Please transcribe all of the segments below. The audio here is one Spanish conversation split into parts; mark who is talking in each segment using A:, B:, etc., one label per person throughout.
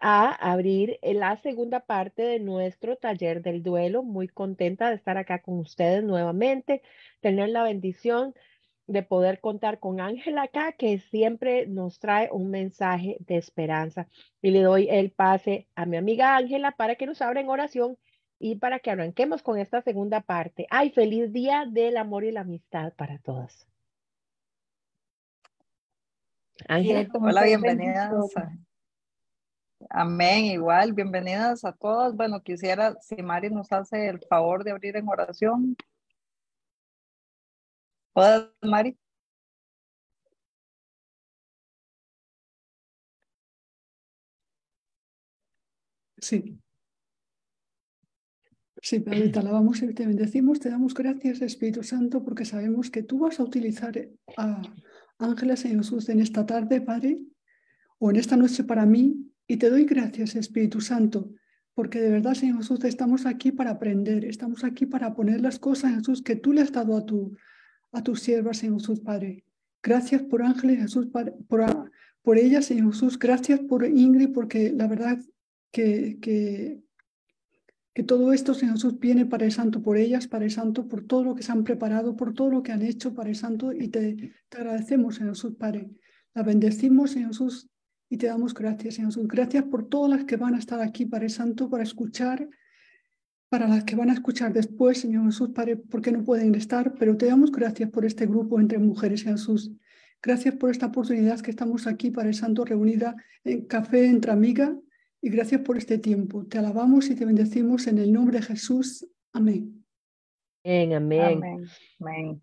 A: a abrir la segunda parte de nuestro taller del duelo. Muy contenta de estar acá con ustedes nuevamente, tener la bendición de poder contar con Ángela acá, que siempre nos trae un mensaje de esperanza. Y le doy el pase a mi amiga Ángela para que nos abra en oración y para que arranquemos con esta segunda parte. Ay, feliz día del amor y la amistad para todos.
B: Ángela. Hola, bienvenidas. Amén, igual, bienvenidas a todas. Bueno, quisiera, si Mari nos hace el favor de abrir en oración. Hola, Mari?
C: Sí. Sí, Padre, alabamos y te bendecimos, te damos gracias, Espíritu Santo, porque sabemos que tú vas a utilizar a Ángeles y Jesús en esta tarde, Padre, o en esta noche para mí, y te doy gracias, Espíritu Santo, porque de verdad, Señor Jesús, estamos aquí para aprender, estamos aquí para poner las cosas, Jesús, que tú le has dado a tu, a tus siervas, Señor Jesús, Padre. Gracias por Ángeles, Jesús, por, por ella, Señor Jesús. Gracias por Ingrid, porque la verdad que, que, que todo esto, Señor Jesús, viene para el Santo, por ellas, para el Santo, por todo lo que se han preparado, por todo lo que han hecho para el Santo, y te, te agradecemos, Señor Jesús, Padre. La bendecimos, Señor Jesús, y te damos gracias, Señor Jesús. Gracias por todas las que van a estar aquí para el Santo, para escuchar para las que van a escuchar después, Señor Jesús, Padre, porque no pueden estar, pero te damos gracias por este grupo entre mujeres, Jesús. Gracias por esta oportunidad que estamos aquí para el Santo reunida en café entre amigas y gracias por este tiempo. Te alabamos y te bendecimos en el nombre de Jesús. Amén.
A: Amén,
B: amén. amén.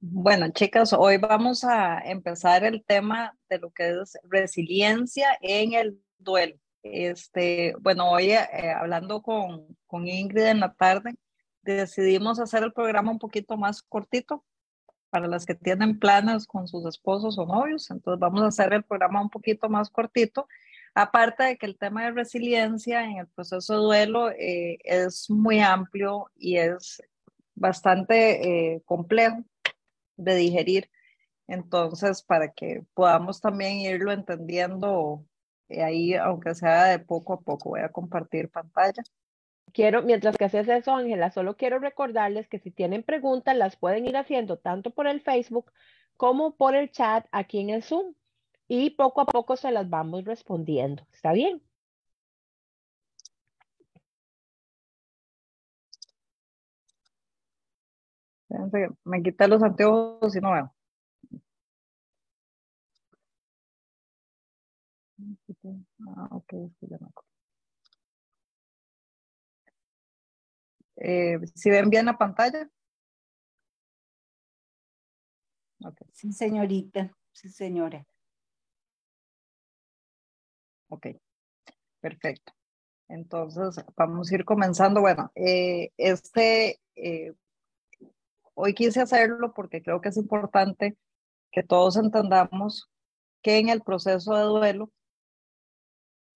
B: Bueno, chicas, hoy vamos a empezar el tema de lo que es resiliencia en el duelo. Este, bueno, hoy eh, hablando con, con Ingrid en la tarde, decidimos hacer el programa un poquito más cortito para las que tienen planes con sus esposos o novios. Entonces vamos a hacer el programa un poquito más cortito. Aparte de que el tema de resiliencia en el proceso de duelo eh, es muy amplio y es bastante eh, complejo de digerir. Entonces, para que podamos también irlo entendiendo eh, ahí, aunque sea de poco a poco, voy a compartir pantalla.
A: Quiero, mientras que haces eso, Ángela, solo quiero recordarles que si tienen preguntas, las pueden ir haciendo tanto por el Facebook como por el chat aquí en el Zoom. Y poco a poco se las vamos respondiendo. ¿Está bien?
B: Me quité los anteojos y no veo. Ah, ok, eh, ¿Si ven bien la pantalla?
D: Sí, señorita. Sí, señora.
B: Ok, perfecto. Entonces, vamos a ir comenzando. Bueno, eh, este, eh, hoy quise hacerlo porque creo que es importante que todos entendamos que en el proceso de duelo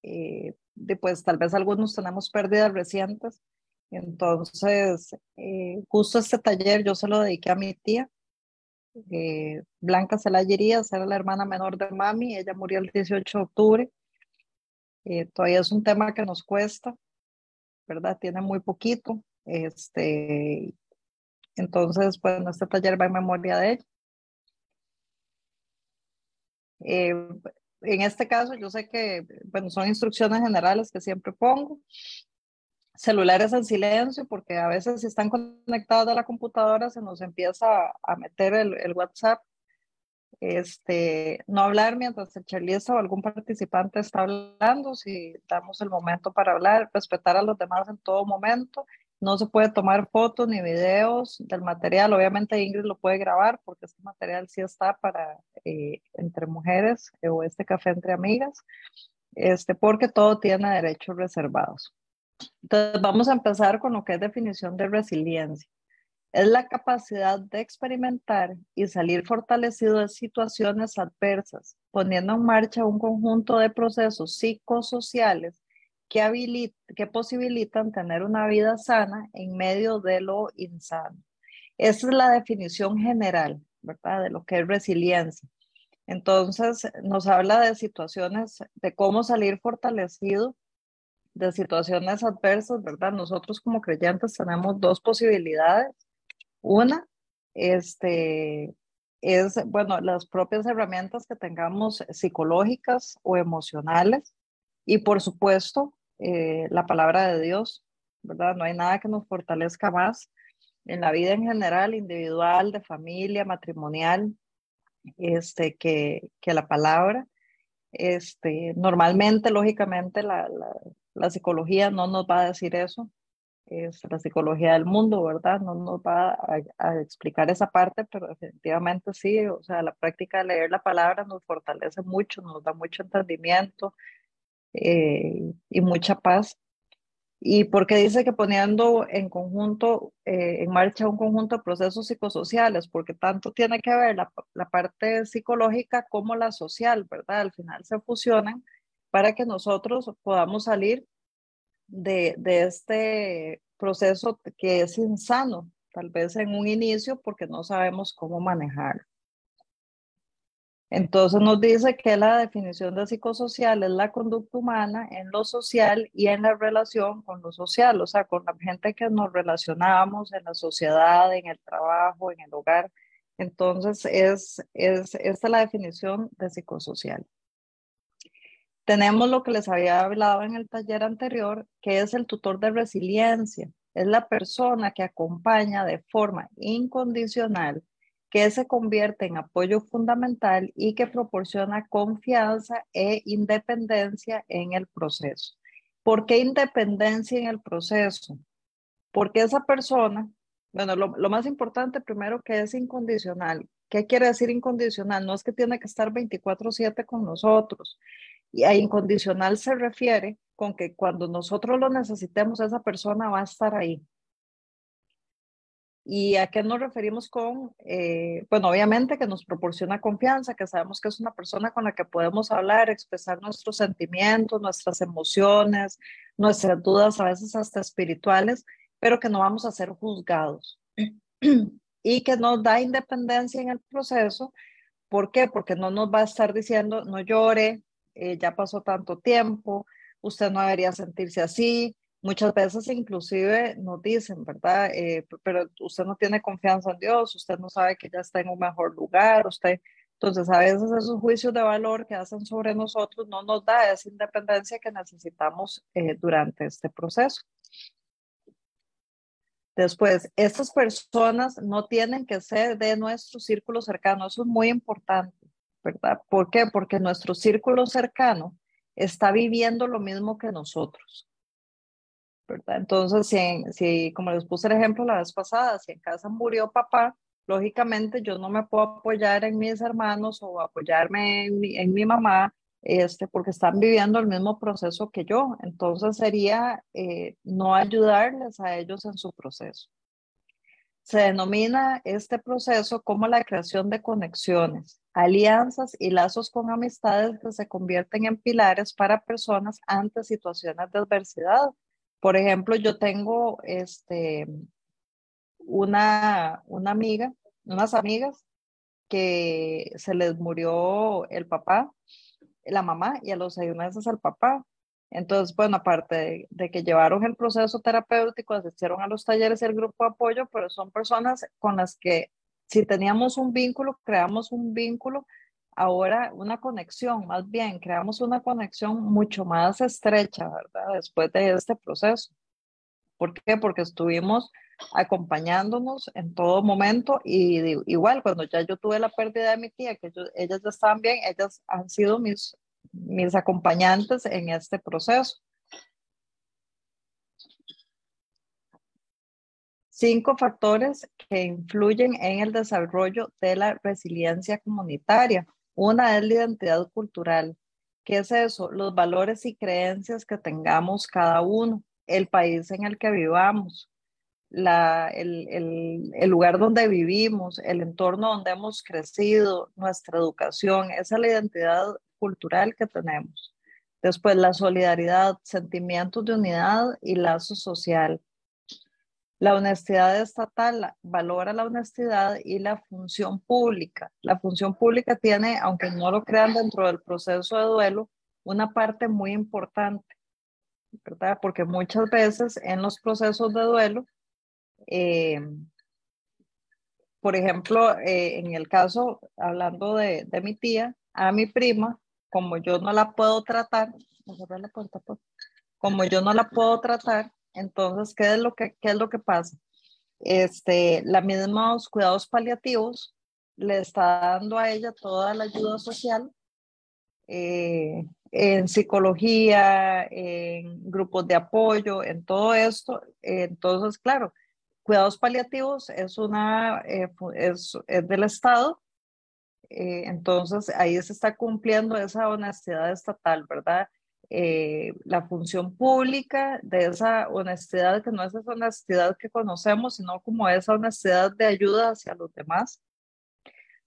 B: eh, pues tal vez algunos tenemos pérdidas recientes. Entonces, eh, justo este taller yo se lo dediqué a mi tía, eh, Blanca Celayerías, era la hermana menor de mami, ella murió el 18 de octubre. Eh, todavía es un tema que nos cuesta, ¿verdad? Tiene muy poquito. Este, entonces, bueno, este taller va en memoria de ella. Eh, en este caso yo sé que, bueno, son instrucciones generales que siempre pongo. Celulares en silencio, porque a veces si están conectados a la computadora se nos empieza a meter el, el WhatsApp. Este, no hablar mientras el charlista o algún participante está hablando, si damos el momento para hablar, respetar a los demás en todo momento no se puede tomar fotos ni videos del material. Obviamente Ingrid lo puede grabar porque este material sí está para eh, entre mujeres eh, o este café entre amigas, este, porque todo tiene derechos reservados. Entonces vamos a empezar con lo que es definición de resiliencia. Es la capacidad de experimentar y salir fortalecido de situaciones adversas, poniendo en marcha un conjunto de procesos psicosociales que, que posibilitan tener una vida sana en medio de lo insano. Esa es la definición general, ¿verdad? De lo que es resiliencia. Entonces, nos habla de situaciones, de cómo salir fortalecido de situaciones adversas, ¿verdad? Nosotros como creyentes tenemos dos posibilidades. Una, este, es, bueno, las propias herramientas que tengamos psicológicas o emocionales y por supuesto eh, la palabra de Dios, ¿verdad? No hay nada que nos fortalezca más en la vida en general, individual, de familia, matrimonial, este, que, que la palabra. Este, normalmente, lógicamente, la, la, la psicología no nos va a decir eso, es la psicología del mundo, ¿verdad? No nos va a, explicar esa parte, pero definitivamente sí, o sea, la práctica de leer la palabra nos fortalece mucho, nos da mucho entendimiento eh, y mucha paz. Y porque dice que poniendo en conjunto, eh, en marcha un conjunto de procesos psicosociales, porque tanto tiene que ver la, la parte psicológica como la social, ¿verdad? Al final se fusionan para que nosotros podamos salir de, de este proceso que es insano, tal vez en un inicio porque no sabemos cómo manejar. Entonces nos dice que la definición de psicosocial es la conducta humana en lo social y en la relación con lo social, o sea, con la gente que nos relacionamos en la sociedad, en el trabajo, en el hogar. Entonces es, es esta es la definición de psicosocial. Tenemos lo que les había hablado en el taller anterior, que es el tutor de resiliencia. Es la persona que acompaña de forma incondicional, que se convierte en apoyo fundamental y que proporciona confianza e independencia en el proceso. ¿Por qué independencia en el proceso? Porque esa persona, bueno, lo, más importante primero que es incondicional. ¿Qué quiere decir incondicional? No es que tiene que estar 24/7 con nosotros. Y a incondicional se refiere con que cuando nosotros lo necesitemos, esa persona va a estar ahí. ¿Y a qué nos referimos con, eh, bueno, obviamente que nos proporciona confianza, que sabemos que es una persona con la que podemos hablar, expresar nuestros sentimientos, nuestras emociones, nuestras dudas, a veces hasta espirituales, pero que no vamos a ser juzgados. y que nos da independencia en el proceso. ¿Por qué? Porque no nos va a estar diciendo, no llore, eh, ya pasó tanto tiempo, usted no debería sentirse así. Muchas veces inclusive nos dicen, ¿verdad? Eh, pero usted no tiene confianza en Dios, usted no sabe que ya está en un mejor lugar, usted... Entonces, a veces esos juicios de valor que hacen sobre nosotros no nos da esa independencia que necesitamos eh, durante este proceso. Después, estas personas no tienen que ser de nuestro círculo cercano, eso es muy importante. ¿verdad? ¿Por qué? Porque nuestro círculo cercano está viviendo lo mismo que nosotros, Entonces, si, si, como les puse el ejemplo la vez pasada, si en casa murió papá, lógicamente yo no me puedo apoyar en mis hermanos o apoyarme en mi, en mi mamá, este, porque están viviendo el mismo proceso que yo. Entonces sería eh, no ayudarles a ellos en su proceso. Se denomina este proceso como la creación de conexiones, alianzas y lazos con amistades que se convierten en pilares para personas ante situaciones de adversidad. Por ejemplo, yo tengo este, una, una amiga, unas amigas que se les murió el papá, la mamá y a los seis meses el papá. Entonces, bueno, aparte de, que llevaron el proceso terapéutico, asistieron a los talleres y el grupo de apoyo, pero son personas con las que si teníamos un vínculo, creamos un vínculo, ahora una conexión, más bien, creamos una conexión mucho más estrecha, ¿verdad? Después de este proceso. ¿Por qué? Porque estuvimos acompañándonos en todo momento y igual cuando ya yo tuve la pérdida de mi tía, que ellas ya estaban bien, ellas han sido mis mis acompañantes en este proceso. Cinco factores que influyen en el desarrollo de la resiliencia comunitaria. Una es la identidad cultural. ¿Qué es eso? Los valores y creencias que tengamos cada uno, el país en el que vivamos, la, el, el, el, lugar donde vivimos, el entorno donde hemos crecido, nuestra educación, esa es la identidad cultural que tenemos. Después, la solidaridad, sentimientos de unidad y lazo social. La honestidad estatal valora la honestidad y la función pública. La función pública tiene, aunque no lo crean dentro del proceso de duelo, una parte muy importante, ¿verdad? Porque muchas veces en los procesos de duelo, eh, por ejemplo, eh, en el caso, hablando de, de, mi tía, a mi prima, como yo no la puedo tratar, como yo no la puedo tratar, entonces, ¿qué es lo que, qué es lo que pasa? Este, la mismos cuidados paliativos le está dando a ella toda la ayuda social eh, en psicología, en grupos de apoyo, en todo esto. Entonces, claro, cuidados paliativos es una eh, es, es, del Estado. Eh, entonces ahí se está cumpliendo esa honestidad estatal, ¿verdad? Eh, la función pública, de esa honestidad que no es esa honestidad que conocemos, sino como esa honestidad de ayuda hacia los demás.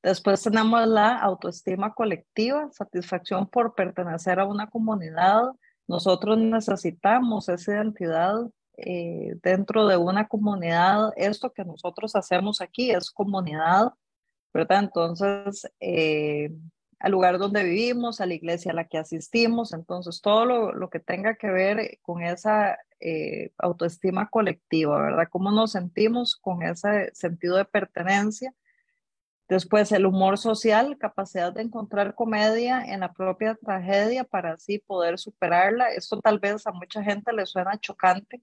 B: Después tenemos la autoestima colectiva, satisfacción por pertenecer a una comunidad. Nosotros necesitamos esa identidad eh, dentro de una comunidad. Esto que nosotros hacemos aquí es comunidad, ¿verdad? Entonces, eh, al lugar donde vivimos, a la iglesia a la que asistimos, entonces todo lo, que tenga que ver con esa eh, autoestima colectiva, ¿verdad? ¿Cómo nos sentimos con ese sentido de pertenencia? Después el humor social, capacidad de encontrar comedia en la propia tragedia para así poder superarla. Esto tal vez a mucha gente le suena chocante,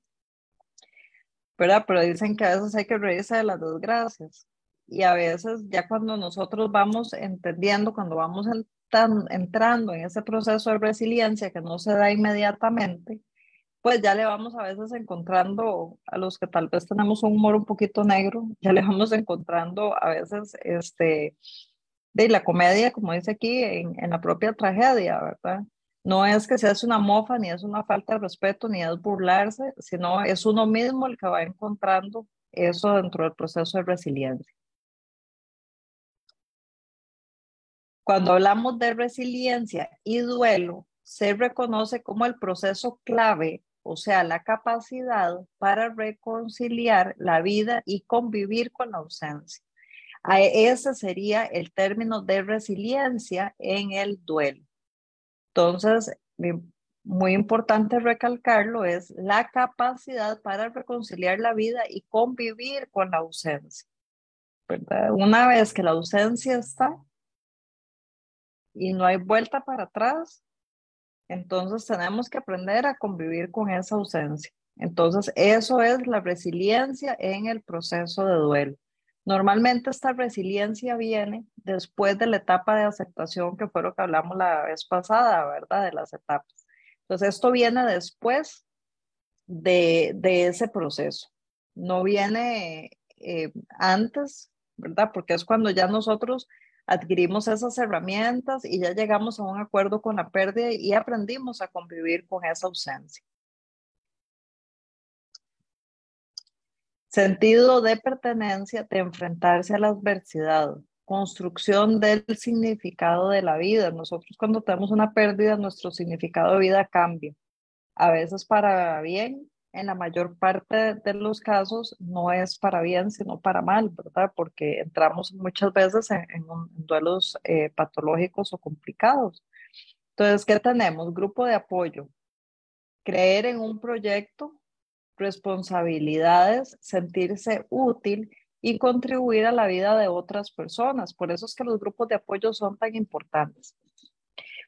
B: ¿verdad? Pero dicen que a veces hay que reírse de las desgracias y a veces ya cuando nosotros vamos entendiendo, cuando vamos entrando en ese proceso de resiliencia que no se da inmediatamente, pues ya le vamos a veces encontrando a los que tal vez tenemos un humor un poquito negro, ya le vamos encontrando a veces este de la comedia, como dice aquí, en, en la propia tragedia, ¿verdad? No es que se hace una mofa, ni es una falta de respeto, ni es burlarse, sino es uno mismo el que va encontrando eso dentro del proceso de resiliencia. Cuando hablamos de resiliencia y duelo, se reconoce como el proceso clave, o sea, la capacidad para reconciliar la vida y convivir con la ausencia. Ese sería el término de resiliencia en el duelo. Entonces, muy importante recalcarlo, es la capacidad para reconciliar la vida y convivir con la ausencia. Una vez que la ausencia está, y no hay vuelta para atrás, entonces tenemos que aprender a convivir con esa ausencia. Entonces, eso es la resiliencia en el proceso de duelo. Normalmente esta resiliencia viene después de la etapa de aceptación, que fue lo que hablamos la vez pasada, ¿verdad? De las etapas. Entonces, esto viene después de, de ese proceso. No viene eh, antes, ¿verdad? Porque es cuando ya nosotros adquirimos esas herramientas y ya llegamos a un acuerdo con la pérdida y aprendimos a convivir con esa ausencia. Sentido de pertenencia, de enfrentarse a la adversidad, construcción del significado de la vida. Nosotros cuando tenemos una pérdida, nuestro significado de vida cambia. A veces para bien, en la mayor parte de los casos no es para bien, sino para mal, ¿verdad? Porque entramos muchas veces en, duelos eh, patológicos o complicados. Entonces, ¿qué tenemos? Grupo de apoyo, creer en un proyecto, responsabilidades, sentirse útil y contribuir a la vida de otras personas. Por eso es que los grupos de apoyo son tan importantes.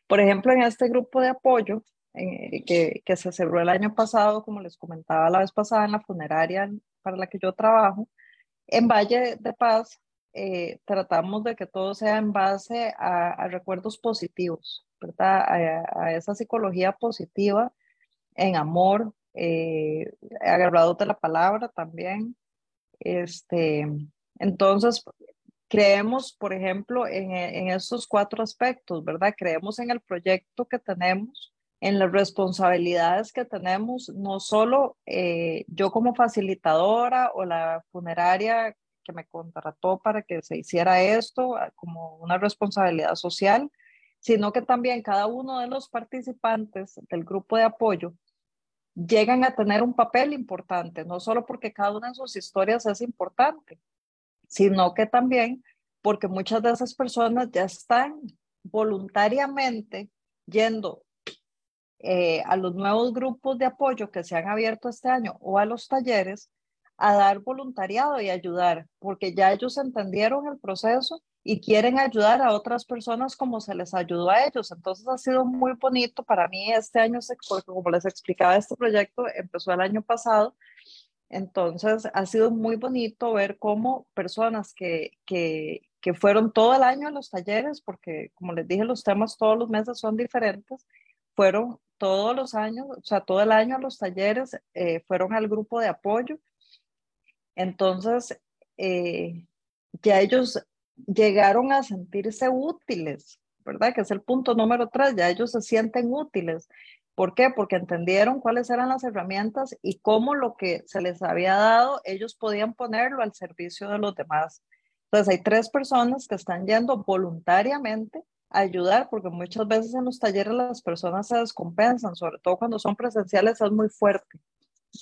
B: Por ejemplo, en este grupo de apoyo, eh, que, que, se cerró el año pasado, como les comentaba la vez pasada, en la funeraria para la que yo trabajo. En Valle de Paz eh, tratamos de que todo sea en base a, recuerdos positivos, ¿verdad? A, esa psicología positiva, en amor, eh, agarrado de la palabra también. Este, entonces, creemos, por ejemplo, en, en estos cuatro aspectos, ¿verdad? Creemos en el proyecto que tenemos, en las responsabilidades que tenemos, no solo eh, yo como facilitadora o la funeraria que me contrató para que se hiciera esto ah, como una responsabilidad social, sino que también cada uno de los participantes del grupo de apoyo llegan a tener un papel importante, no solo porque cada una de sus historias es importante, sino que también porque muchas de esas personas ya están voluntariamente yendo eh, a los nuevos grupos de apoyo que se han abierto este año o a los talleres a dar voluntariado y ayudar, porque ya ellos entendieron el proceso y quieren ayudar a otras personas como se les ayudó a ellos. Entonces ha sido muy bonito para mí este año, como les explicaba, este proyecto empezó el año pasado. Entonces ha sido muy bonito ver cómo personas que, que, que fueron todo el año a los talleres, porque como les dije, los temas todos los meses son diferentes, fueron todos los años, o sea, todo el año los talleres, eh, fueron al grupo de apoyo. Entonces, eh, ya ellos llegaron a sentirse útiles, ¿verdad? Que es el punto número tres, ya ellos se sienten útiles. ¿Por qué? Porque entendieron cuáles eran las herramientas y cómo lo que se les había dado, ellos podían ponerlo al servicio de los demás. Entonces, hay tres personas que están yendo voluntariamente ayudar, porque muchas veces en los talleres las personas se descompensan, sobre todo cuando son presenciales, es muy fuerte,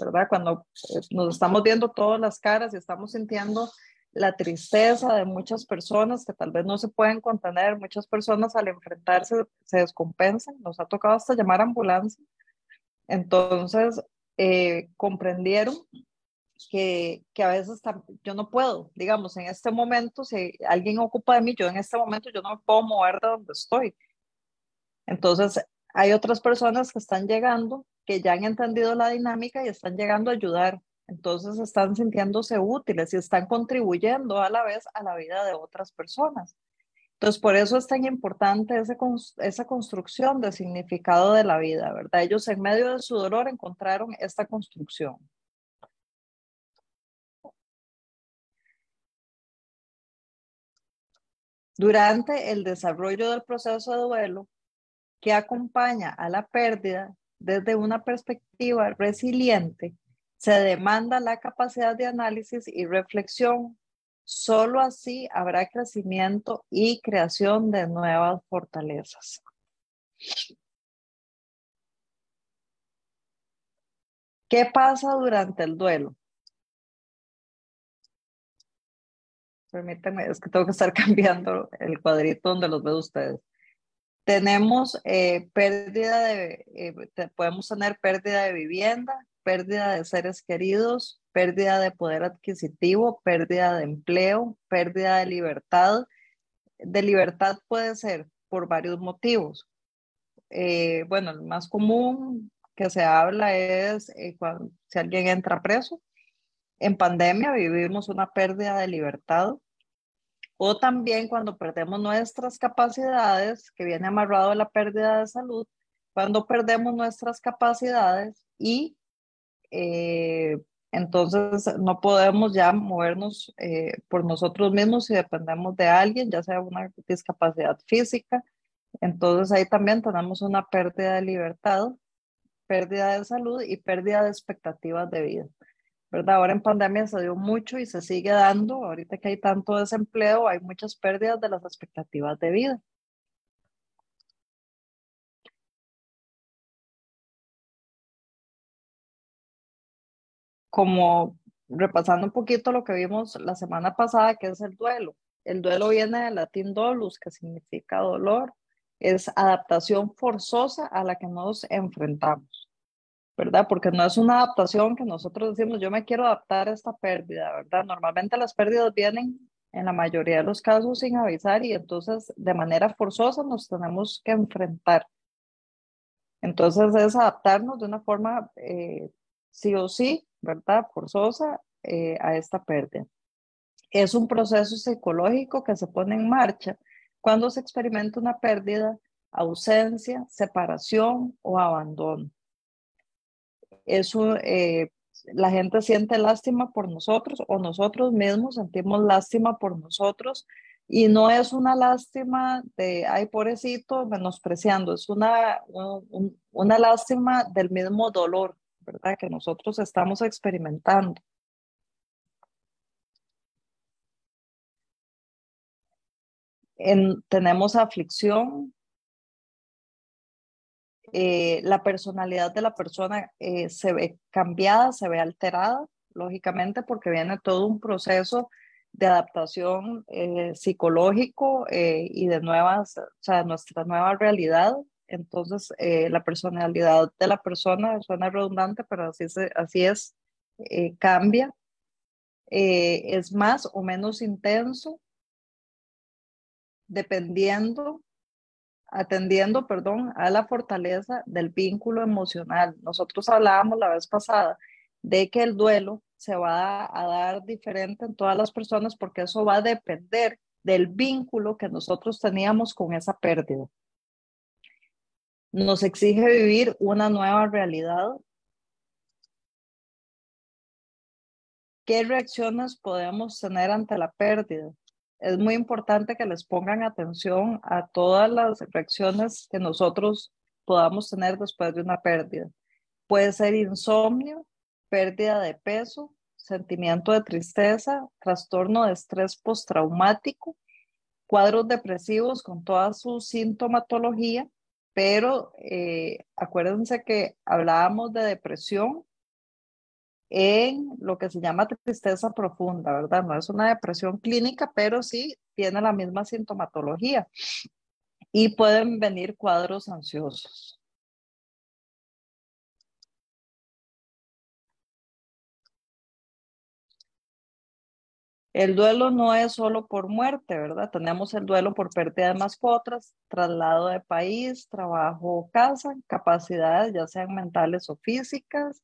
B: ¿verdad? Cuando eh, nos estamos viendo todas las caras y estamos sintiendo la tristeza de muchas personas que tal vez no se pueden contener, muchas personas al enfrentarse se descompensan, nos ha tocado hasta llamar ambulancia. Entonces, eh, comprendieron que, que, a veces yo no puedo, digamos, en este momento, si alguien ocupa de mí, yo en este momento yo no me puedo mover de donde estoy. Entonces, hay otras personas que están llegando, que ya han entendido la dinámica y están llegando a ayudar. Entonces están sintiéndose útiles y están contribuyendo a la vez a la vida de otras personas. Entonces, por eso es tan importante ese, esa construcción de significado de la vida, ¿verdad? Ellos en medio de su dolor encontraron esta construcción. Durante el desarrollo del proceso de duelo que acompaña a la pérdida desde una perspectiva resiliente, se demanda la capacidad de análisis y reflexión. Solo así habrá crecimiento y creación de nuevas fortalezas. ¿Qué pasa durante el duelo? Permítanme, es que tengo que estar cambiando el cuadrito donde los veo ustedes. Tenemos eh, pérdida de, eh, podemos tener pérdida de vivienda, pérdida de seres queridos, pérdida de poder adquisitivo, pérdida de empleo, pérdida de libertad. De libertad puede ser por varios motivos. Eh, bueno, el más común que se habla es eh, cuando, si alguien entra preso. En pandemia vivimos una pérdida de libertad. O también cuando perdemos nuestras capacidades, que viene amarrado a la pérdida de salud, cuando perdemos nuestras capacidades y eh, entonces no podemos ya movernos eh, por nosotros mismos si dependemos de alguien, ya sea una discapacidad física. Entonces ahí también tenemos una pérdida de libertad, pérdida de salud y pérdida de expectativas de vida. ¿Verdad? Ahora en pandemia se dio mucho y se sigue dando. Ahorita que hay tanto desempleo, hay muchas pérdidas de las expectativas de vida. como repasando un poquito lo que vimos la semana pasada, que es el duelo. El duelo viene del latín dolus, que significa dolor. Es adaptación forzosa a la que nos enfrentamos, ¿verdad? Porque no es una adaptación que nosotros decimos, yo me quiero adaptar a esta pérdida, ¿verdad? Normalmente las pérdidas vienen en la mayoría de los casos sin avisar y entonces de manera forzosa nos tenemos que enfrentar. Entonces es adaptarnos de una forma eh, sí o sí ¿verdad? Forzosa eh, a esta pérdida. Es un proceso psicológico que se pone en marcha cuando se experimenta una pérdida, ausencia, separación o abandono. Eso, eh, la gente siente lástima por nosotros o nosotros mismos sentimos lástima por nosotros y no es una lástima de, ay, pobrecito, menospreciando, es una, una lástima del mismo dolor, ¿verdad? Que nosotros estamos experimentando. tenemos aflicción, eh, la personalidad de la persona eh, se ve cambiada, se ve alterada, lógicamente, porque viene todo un proceso de adaptación eh, psicológico y de nuevas, o sea, nuestra nueva realidad. Entonces, la personalidad de la persona suena redundante, pero así, así es, cambia. es más o menos intenso, dependiendo atendiendo, perdón, a la fortaleza del vínculo emocional. Nosotros hablábamos la vez pasada de que el duelo se va a dar diferente en todas las personas porque eso va a depender del vínculo que nosotros teníamos con esa pérdida. Nos exige vivir una nueva realidad. ¿Qué reacciones podemos tener ante la pérdida? Es muy importante que les pongan atención a todas las reacciones que nosotros podamos tener después de una pérdida. Puede ser insomnio, pérdida de peso, sentimiento de tristeza, trastorno de estrés postraumático, cuadros depresivos con toda su sintomatología, pero eh, acuérdense que hablábamos de depresión en lo que se llama tristeza profunda, ¿verdad? No es una depresión clínica, pero sí tiene la misma sintomatología y pueden venir cuadros ansiosos. El duelo no es solo por muerte, ¿verdad? Tenemos el duelo por pérdida de mascotas, traslado de país, trabajo o casa, capacidades ya sean mentales o físicas,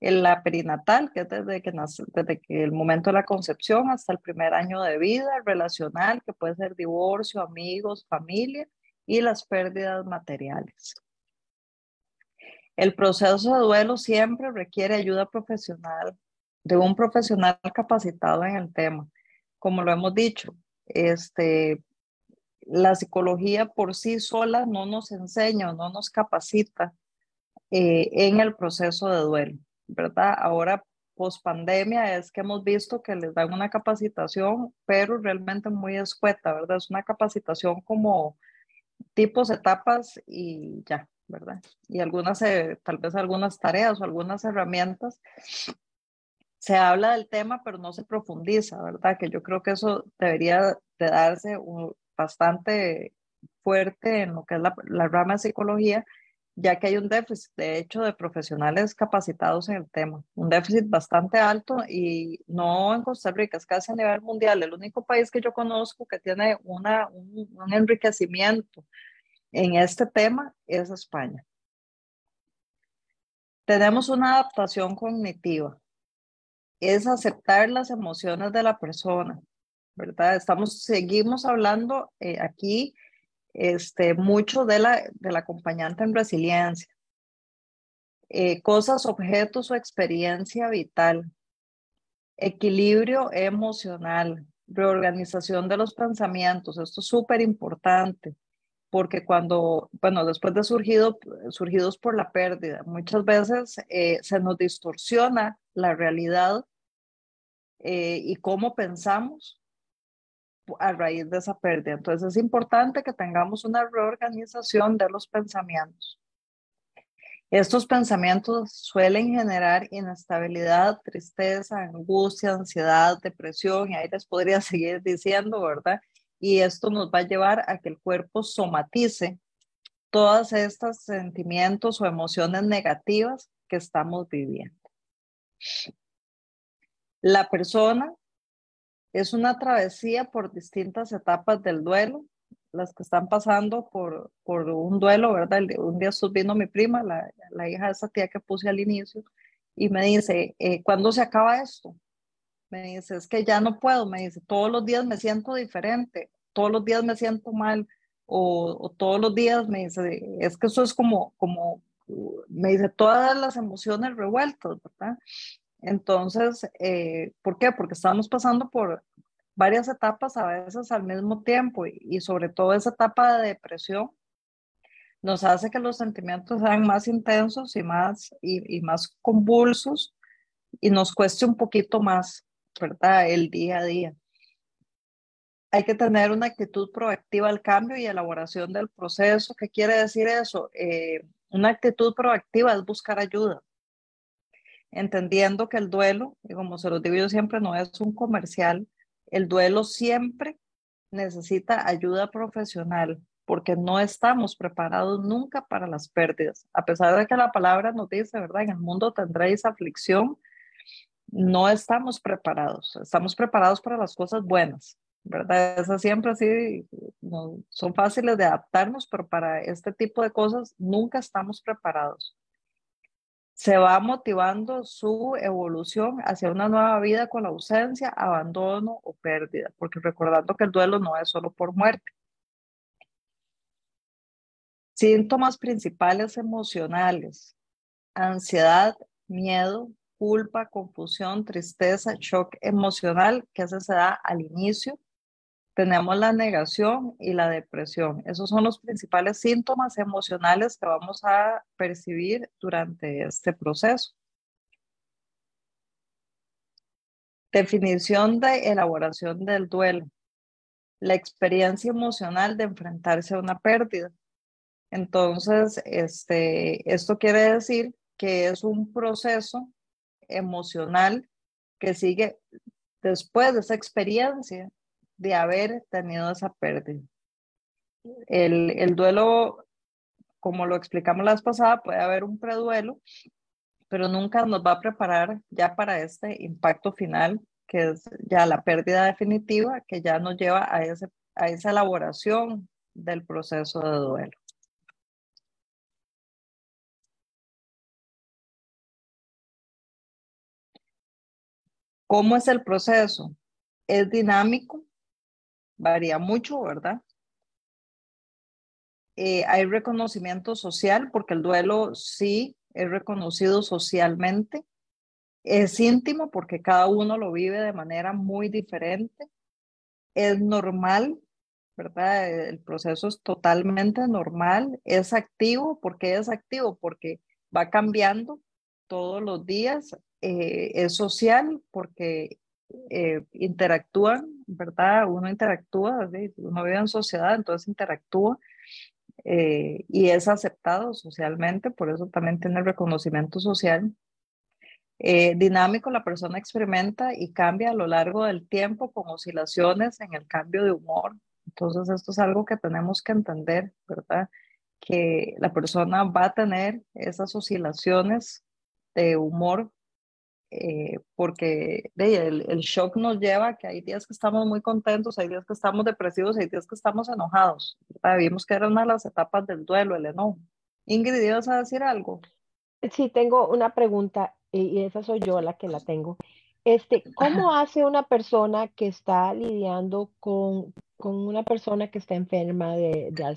B: la perinatal, que es desde que, nace, desde que el momento de la concepción hasta el primer año de vida, relacional, que puede ser divorcio, amigos, familia, y las pérdidas materiales. El proceso de duelo siempre requiere ayuda profesional, de un profesional capacitado en el tema. Como lo hemos dicho, este, la psicología por sí sola no nos enseña, no nos capacita eh, en el proceso de duelo. ¿Verdad? Ahora, post pandemia, es que hemos visto que les dan una capacitación, pero realmente muy escueta, ¿verdad? Es una capacitación como tipos, etapas y ya, ¿verdad? Y algunas, eh, tal vez algunas tareas o algunas herramientas. Se habla del tema, pero no se profundiza, ¿verdad? Que yo creo que eso debería de darse bastante fuerte en lo que es la, la rama de psicología, ya que hay un déficit, de hecho, de profesionales capacitados en el tema, un déficit bastante alto y no en Costa Rica, es casi a nivel mundial. El único país que yo conozco que tiene una, un, un enriquecimiento en este tema es España. Tenemos una adaptación cognitiva, es aceptar las emociones de la persona, ¿verdad? Estamos, seguimos hablando eh, aquí este, mucho de la, del acompañante en resiliencia. Eh, cosas, objetos o experiencia vital. Equilibrio emocional, reorganización de los pensamientos. Esto es súper importante porque cuando, bueno, después de surgido, surgidos por la pérdida, muchas veces eh, se nos distorsiona la realidad eh, y cómo pensamos a raíz de esa pérdida. Entonces es importante que tengamos una reorganización de los pensamientos. Estos pensamientos suelen generar inestabilidad, tristeza, angustia, ansiedad, depresión, y ahí les podría seguir diciendo, ¿verdad? Y esto nos va a llevar a que el cuerpo somatice todos estos sentimientos o emociones negativas que estamos viviendo. La persona es una travesía por distintas etapas del duelo, las que están pasando por, por un duelo, ¿verdad? Un día vino mi prima, la, la, hija de esa tía que puse al inicio, y me dice, eh, ¿cuándo se acaba esto? Me dice, es que ya no puedo, me dice, todos los días me siento diferente, todos los días me siento mal, o, o todos los días me dice, es que eso es como, como, me dice, todas las emociones revueltas, ¿verdad? Entonces, eh, ¿por qué? Porque estamos pasando por varias etapas a veces al mismo tiempo y, sobre todo esa etapa de depresión nos hace que los sentimientos sean más intensos y más, y, más convulsos y nos cueste un poquito más, ¿verdad? El día a día. Hay que tener una actitud proactiva al cambio y elaboración del proceso. ¿Qué quiere decir eso? Eh, Una actitud proactiva es buscar ayuda, entendiendo que el duelo, como se lo digo yo siempre, no es un comercial, el duelo siempre necesita ayuda profesional porque no estamos preparados nunca para las pérdidas. A pesar de que la palabra nos dice, ¿verdad? En el mundo tendréis aflicción, no estamos preparados. Estamos preparados para las cosas buenas, ¿verdad? Esas siempre así son fáciles de adaptarnos, pero para este tipo de cosas nunca estamos preparados. Se va motivando su evolución hacia una nueva vida con la ausencia, abandono o pérdida, porque recordando que el duelo no es solo por muerte. Síntomas principales emocionales, ansiedad, miedo, culpa, confusión, tristeza, shock emocional, que se da al inicio. Tenemos la negación y la depresión. Esos son los principales síntomas emocionales que vamos a percibir durante este proceso. Definición de elaboración del duelo. La experiencia emocional de enfrentarse a una pérdida. Entonces, este, esto quiere decir que es un proceso emocional que sigue después de esa experiencia de haber tenido esa pérdida. El, el duelo, como lo explicamos la vez pasada, puede haber un preduelo, pero nunca nos va a preparar ya para este impacto final, que es ya la pérdida definitiva, que ya nos lleva a, ese, a esa elaboración del proceso de duelo. ¿Cómo es el proceso? Es dinámico, varía mucho, ¿verdad? Eh, hay reconocimiento social porque el duelo sí es reconocido socialmente. Es íntimo porque cada uno lo vive de manera muy diferente. Es normal, ¿verdad? El proceso es totalmente normal. Es activo. ¿Por qué es activo? Porque va cambiando todos los días eh, es social porque eh, interactúan, ¿verdad? Uno interactúa, uno vive en sociedad, entonces interactúa eh, y es aceptado socialmente, por eso también tiene reconocimiento social. dinámico, la persona experimenta y cambia a lo largo del tiempo con oscilaciones en el cambio de humor. Entonces, esto es algo que tenemos que entender, ¿verdad? Que la persona va a tener esas oscilaciones de humor eh, porque el, el, shock nos lleva a que hay días que estamos muy contentos, hay días que estamos depresivos, hay días que estamos enojados. Vimos que era una de las etapas del duelo, el enojo. Ingrid, ¿ibas a decir algo?
A: Sí, tengo una pregunta y esa soy yo la que la tengo. Este, ¿Cómo hace una persona que está lidiando con, con una persona que está enferma de, de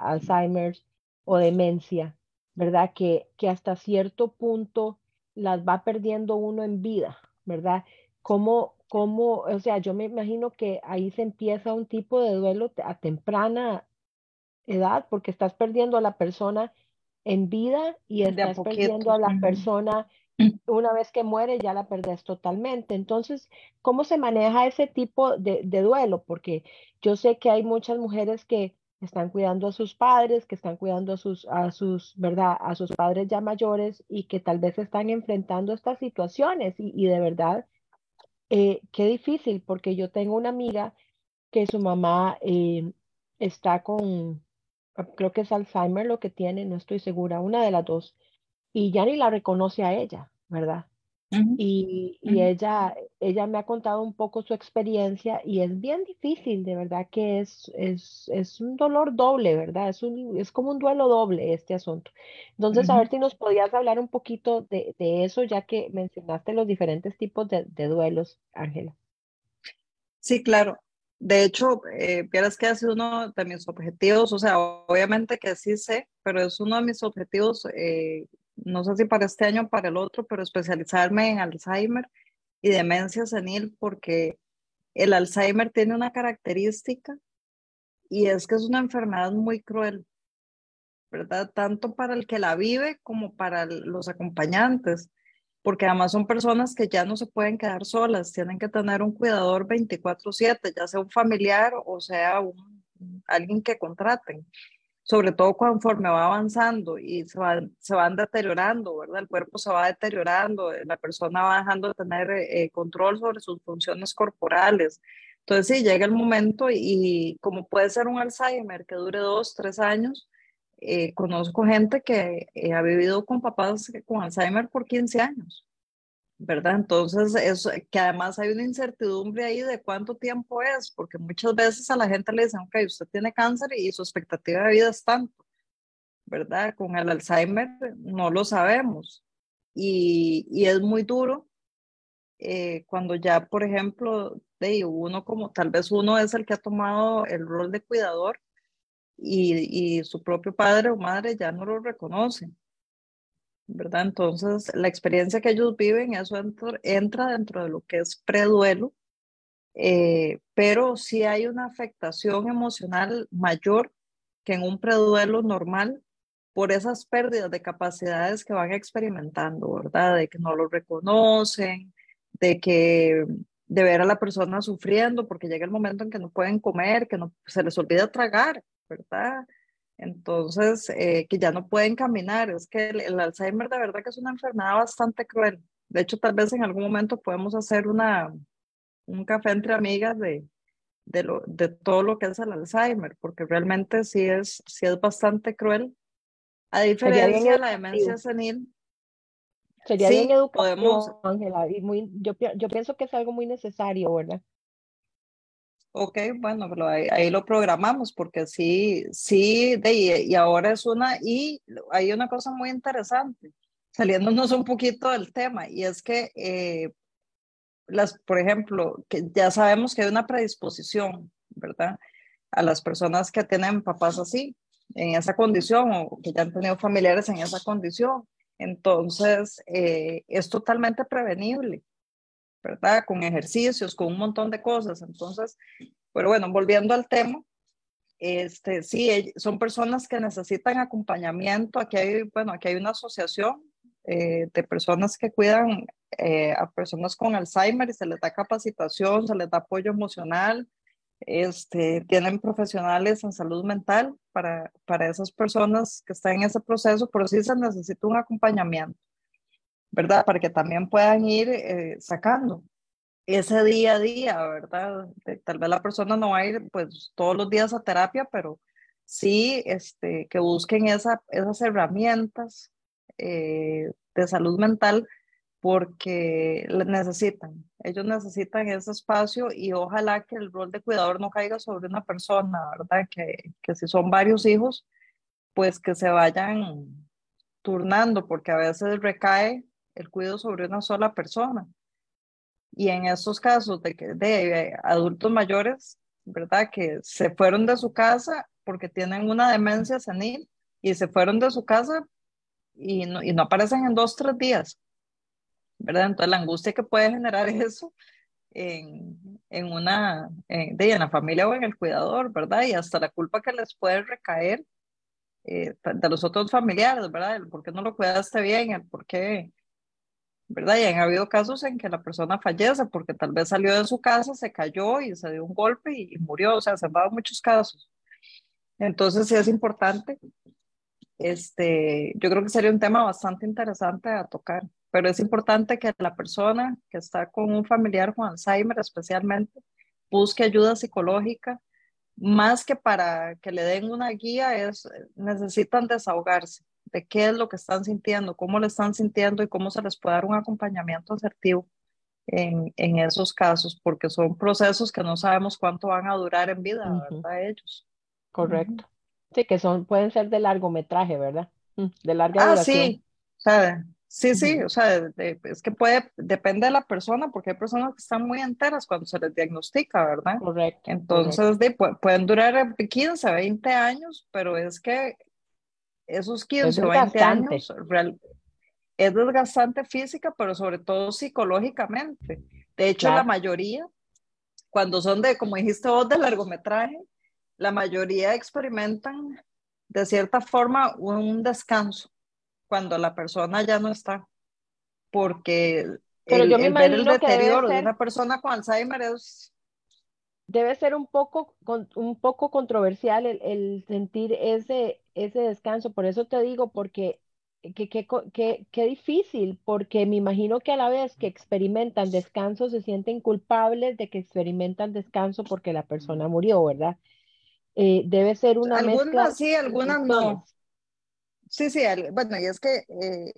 A: Alzheimer o demencia, verdad? Que, que hasta cierto punto las va perdiendo uno en vida, ¿verdad? ¿Cómo, cómo, o sea, yo me imagino que ahí se empieza un tipo de duelo a temprana edad, porque estás perdiendo a la persona en vida y estás perdiendo a la persona una vez que muere, ya la perdés totalmente. Entonces, ¿cómo se maneja ese tipo de, de duelo? Porque yo sé que hay muchas mujeres que están cuidando a sus padres, que están cuidando a sus, a sus, ¿verdad? A sus padres ya mayores y que tal vez están enfrentando estas situaciones y, de verdad, eh, qué difícil, porque yo tengo una amiga que su mamá eh, está con, creo que es Alzheimer lo que tiene, no estoy segura, una de las dos, y ya ni la reconoce a ella, ¿verdad? Y, ella, ella me ha contado un poco su experiencia y es bien difícil, de verdad que es, es, es un dolor doble, ¿verdad? Es, un, es como un duelo doble este asunto. Entonces, a ver si nos podías hablar un poquito de, de eso, ya que mencionaste los diferentes tipos de, de duelos, Ángela.
B: Sí, claro. De hecho, eh, vieras que ha sido uno de mis objetivos, o sea, obviamente que sí sé, pero es uno de mis objetivos eh, no sé si para este año o para el otro, pero especializarme en Alzheimer y demencia senil porque el Alzheimer tiene una característica y es que es una enfermedad muy cruel, ¿verdad? Tanto para el que la vive como para los acompañantes, porque además son personas que ya no se pueden quedar solas, tienen que tener un cuidador 24/7, ya sea un familiar o sea alguien que contraten. Sobre todo conforme va avanzando y se van, se van deteriorando, ¿verdad? El cuerpo se va deteriorando, eh, la persona va dejando de tener eh, control sobre sus funciones corporales. Entonces, sí, llega el momento y, como puede ser un Alzheimer que dure dos, tres años, eh, conozco gente que ha vivido con papás con Alzheimer por 15 años. ¿Verdad? Entonces, eso, que además hay una incertidumbre ahí de cuánto tiempo es, porque muchas veces a la gente le dicen, ok, usted tiene cáncer y su expectativa de vida es tanto, ¿verdad? Con el Alzheimer no lo sabemos. Y, y es muy duro eh, cuando ya, por ejemplo, de uno como, tal vez uno es el que ha tomado el rol de cuidador y, y su propio padre o madre ya no lo reconoce. ¿Verdad? Entonces, la experiencia que ellos viven, eso entra, dentro de lo que es preduelo, eh, pero sí hay una afectación emocional mayor que en un preduelo normal por esas pérdidas de capacidades que van experimentando, ¿verdad? De que no lo reconocen, de que de ver a la persona sufriendo porque llega el momento en que no pueden comer, que no se les olvida tragar, ¿verdad? Entonces, eh, que ya no pueden caminar. Es que el, Alzheimer de verdad que es una enfermedad bastante cruel. De hecho, tal vez en algún momento podemos hacer una, un café entre amigas de, de, lo, de todo lo que es el Alzheimer, porque realmente sí es, sí es bastante cruel. A diferencia de la demencia senil.
A: Sería bien educativo, Ángela, y muy, yo, yo pienso que es algo muy necesario, ¿verdad?
B: Ok, bueno, pero ahí, lo programamos porque sí, sí, de, y ahora es una, y hay una cosa muy interesante, saliéndonos un poquito del tema, y es que, eh, las, por ejemplo, que ya sabemos que hay una predisposición, ¿verdad? A las personas que tienen papás así, en esa condición, o que ya han tenido familiares en esa condición. Entonces, eh, es totalmente prevenible. ¿Verdad? Con ejercicios, con un montón de cosas. Entonces, pero bueno, volviendo al tema, este, sí, son personas que necesitan acompañamiento. Aquí hay, bueno, aquí hay una asociación eh, de personas que cuidan eh, a personas con Alzheimer y se les da capacitación, se les da apoyo emocional. Este, tienen profesionales en salud mental para, para esas personas que están en ese proceso, pero sí se necesita un acompañamiento. ¿Verdad? Para que también puedan ir eh, sacando ese día a día, ¿verdad? Tal vez la persona no va a ir pues todos los días a terapia, pero sí este, que busquen esa, esas herramientas eh, de salud mental porque necesitan, ellos necesitan ese espacio y ojalá que el rol de cuidador no caiga sobre una persona, ¿verdad? Que, que si son varios hijos, pues que se vayan turnando porque a veces recae el cuidado sobre una sola persona. Y en esos casos de, de adultos mayores, ¿verdad? Que se fueron de su casa porque tienen una demencia senil y se fueron de su casa y no, y no aparecen en dos, tres días, ¿verdad? Entonces la angustia que puede generar eso en, en una, de, en familia o en el cuidador, ¿verdad? Y hasta la culpa que les puede recaer eh, de los otros familiares, ¿verdad? El por qué no lo cuidaste bien, el por qué ¿verdad? Y han habido casos en que la persona fallece porque tal vez salió de su casa, se cayó y se dio un golpe y, murió, o sea, se han dado muchos casos. Entonces sí es importante, este, yo creo que sería un tema bastante interesante a tocar, pero es importante que la persona que está con un familiar con Alzheimer especialmente busque ayuda psicológica, más que para que le den una guía, es, necesitan desahogarse de qué es lo que están sintiendo, cómo lo están sintiendo y cómo se les puede dar un acompañamiento asertivo en, en esos casos, porque son procesos que no sabemos cuánto van a durar en vida, ¿verdad? Ellos.
A: Correcto. Sí, que son, pueden ser de largometraje, ¿verdad? Mm, de larga
B: ah,
A: duración.
B: sí, o sea, sí, sí, o sea, es que puede, depende de la persona, porque hay personas que están muy enteras cuando se les diagnostica, ¿verdad?
A: Correcto.
B: Entonces, De, pueden durar 15, 20 años, pero es que esos 15 o 20 años es desgastante física, pero sobre todo psicológicamente. De hecho, la mayoría, cuando son de, como dijiste vos, de largometraje, la mayoría experimentan de cierta forma un descanso cuando la persona ya no está. Porque el, ver el deterioro de una persona con Alzheimer es
A: debe ser un poco, un poco controversial el, sentir ese, ese descanso. Por eso te digo, porque qué difícil, porque me imagino que a la vez que experimentan descanso se sienten culpables de que experimentan descanso porque la persona murió, ¿verdad? Eh, debe ser una
B: algunas
A: mezcla.
B: sí, algunas no. Sí, sí, bueno, y es que eh,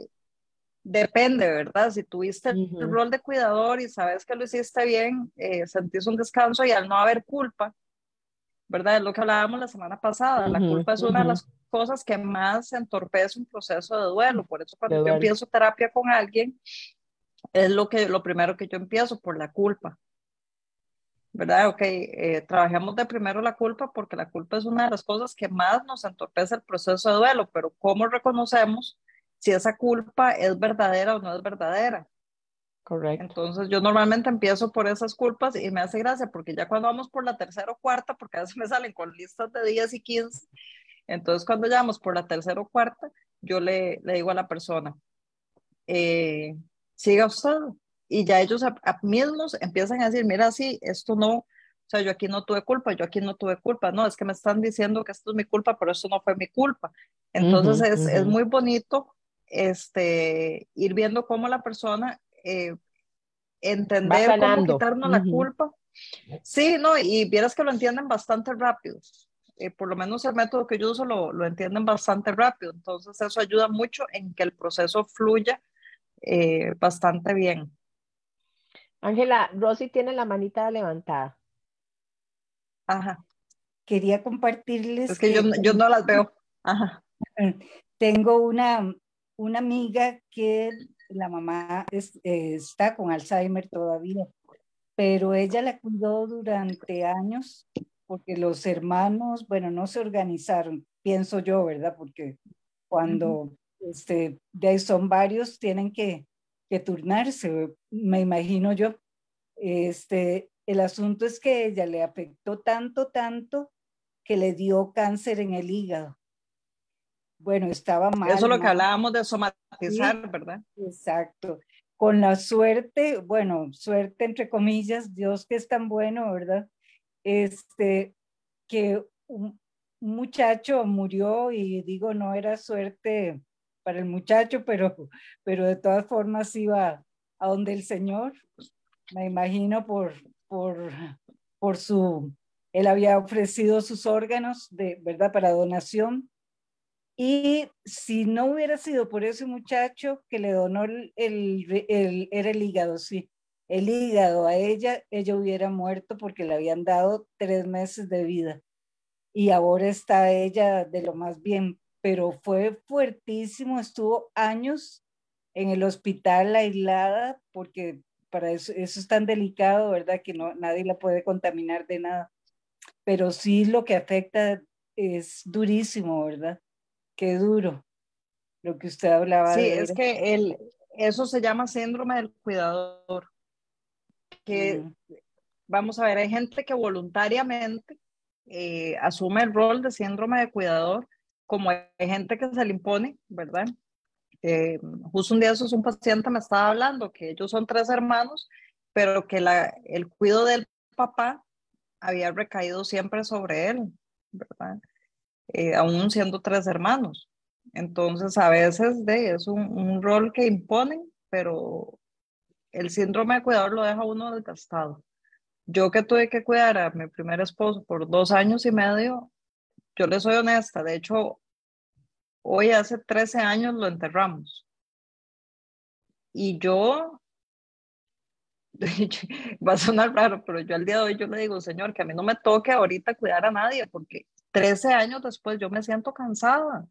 B: depende, ¿verdad? Si tuviste el rol de cuidador y sabes que lo hiciste bien, eh, sentís un descanso y al no haber culpa, ¿verdad? Es lo que hablábamos la semana pasada. la culpa es una de las cosas que más entorpece un proceso de duelo. Por eso cuando yo empiezo terapia con alguien, es lo, que, lo primero que yo empiezo por la culpa. ¿Verdad? Ok, eh, trabajemos de primero la culpa porque la culpa es una de las cosas que más nos entorpece el proceso de duelo, pero ¿cómo reconocemos si esa culpa es verdadera o no es verdadera?
A: Correcto.
B: Entonces yo normalmente empiezo por esas culpas y me hace gracia porque ya cuando vamos por la tercera o cuarta, porque a veces me salen con listas de 10 y 15, entonces cuando ya vamos por la tercera o cuarta, yo le, le digo a la persona, eh, siga usted. Y ya ellos mismos empiezan a decir, mira, sí, esto no, o sea, yo aquí no tuve culpa, yo aquí no tuve culpa, no, es que me están diciendo que esto es mi culpa, pero esto no fue mi culpa. Entonces es, es, muy bonito este, ir viendo cómo la persona eh, entender cómo quitarnos la culpa. Sí, no, y vieras que lo entienden bastante rápido. Eh, por lo menos el método que yo uso lo, lo, entienden bastante rápido. Entonces eso ayuda mucho en que el proceso fluya eh, bastante bien.
A: Ángela, Rosy tiene la manita levantada.
B: Ajá.
D: Quería compartirles.
B: Es que, yo, yo, no las veo. Ajá.
D: Tengo una, una amiga que la mamá está con Alzheimer todavía, pero ella la cuidó durante años porque los hermanos, bueno, no se organizaron, pienso yo, ¿verdad? Porque cuando este, de son varios, tienen que, que turnarse, me imagino yo. Este, el asunto es que ella le afectó tanto, tanto, que le dio cáncer en el hígado. Bueno, estaba mal.
B: Eso es lo que hablábamos de somatizar, ¿verdad?
D: Exacto. Con la suerte, bueno, suerte entre comillas, Dios que es tan bueno, ¿verdad? Este, que un muchacho murió y digo, no era suerte para el muchacho, pero, pero de todas formas iba a donde el Señor, me imagino por, por, por su, él había ofrecido sus órganos, de verdad, para donación y si no hubiera sido por ese muchacho que le donó el, el, era el hígado, sí, el hígado a ella, ella hubiera muerto porque le habían dado tres meses de vida. Y ahora está ella de lo más bien, pero fue fuertísimo, estuvo años en el hospital aislada porque para eso, eso es tan delicado, ¿verdad? Que no, nadie la puede contaminar de nada. Pero sí lo que afecta es durísimo, ¿verdad? Qué duro lo que usted hablaba.
B: Sí, es que el, eso se llama síndrome del cuidador. Que, vamos a ver, hay gente que voluntariamente eh, asume el rol de síndrome de cuidador, como hay gente que se le impone, ¿verdad? Eh, justo un día eso es un paciente me estaba hablando que ellos son tres hermanos, pero que la, el cuidado del papá había recaído siempre sobre él, ¿verdad? Eh, aún siendo tres hermanos. Entonces, a veces de, es un, rol que imponen, pero el síndrome de cuidador lo deja uno desgastado. Yo que tuve que cuidar a mi primer esposo por dos años y medio, yo le soy honesta, de hecho, hoy hace 13 años lo enterramos. Y yo, va a sonar raro, pero yo al día de hoy yo le digo, Señor, que a mí no me toque ahorita cuidar a nadie, porque 13 años después yo me siento cansada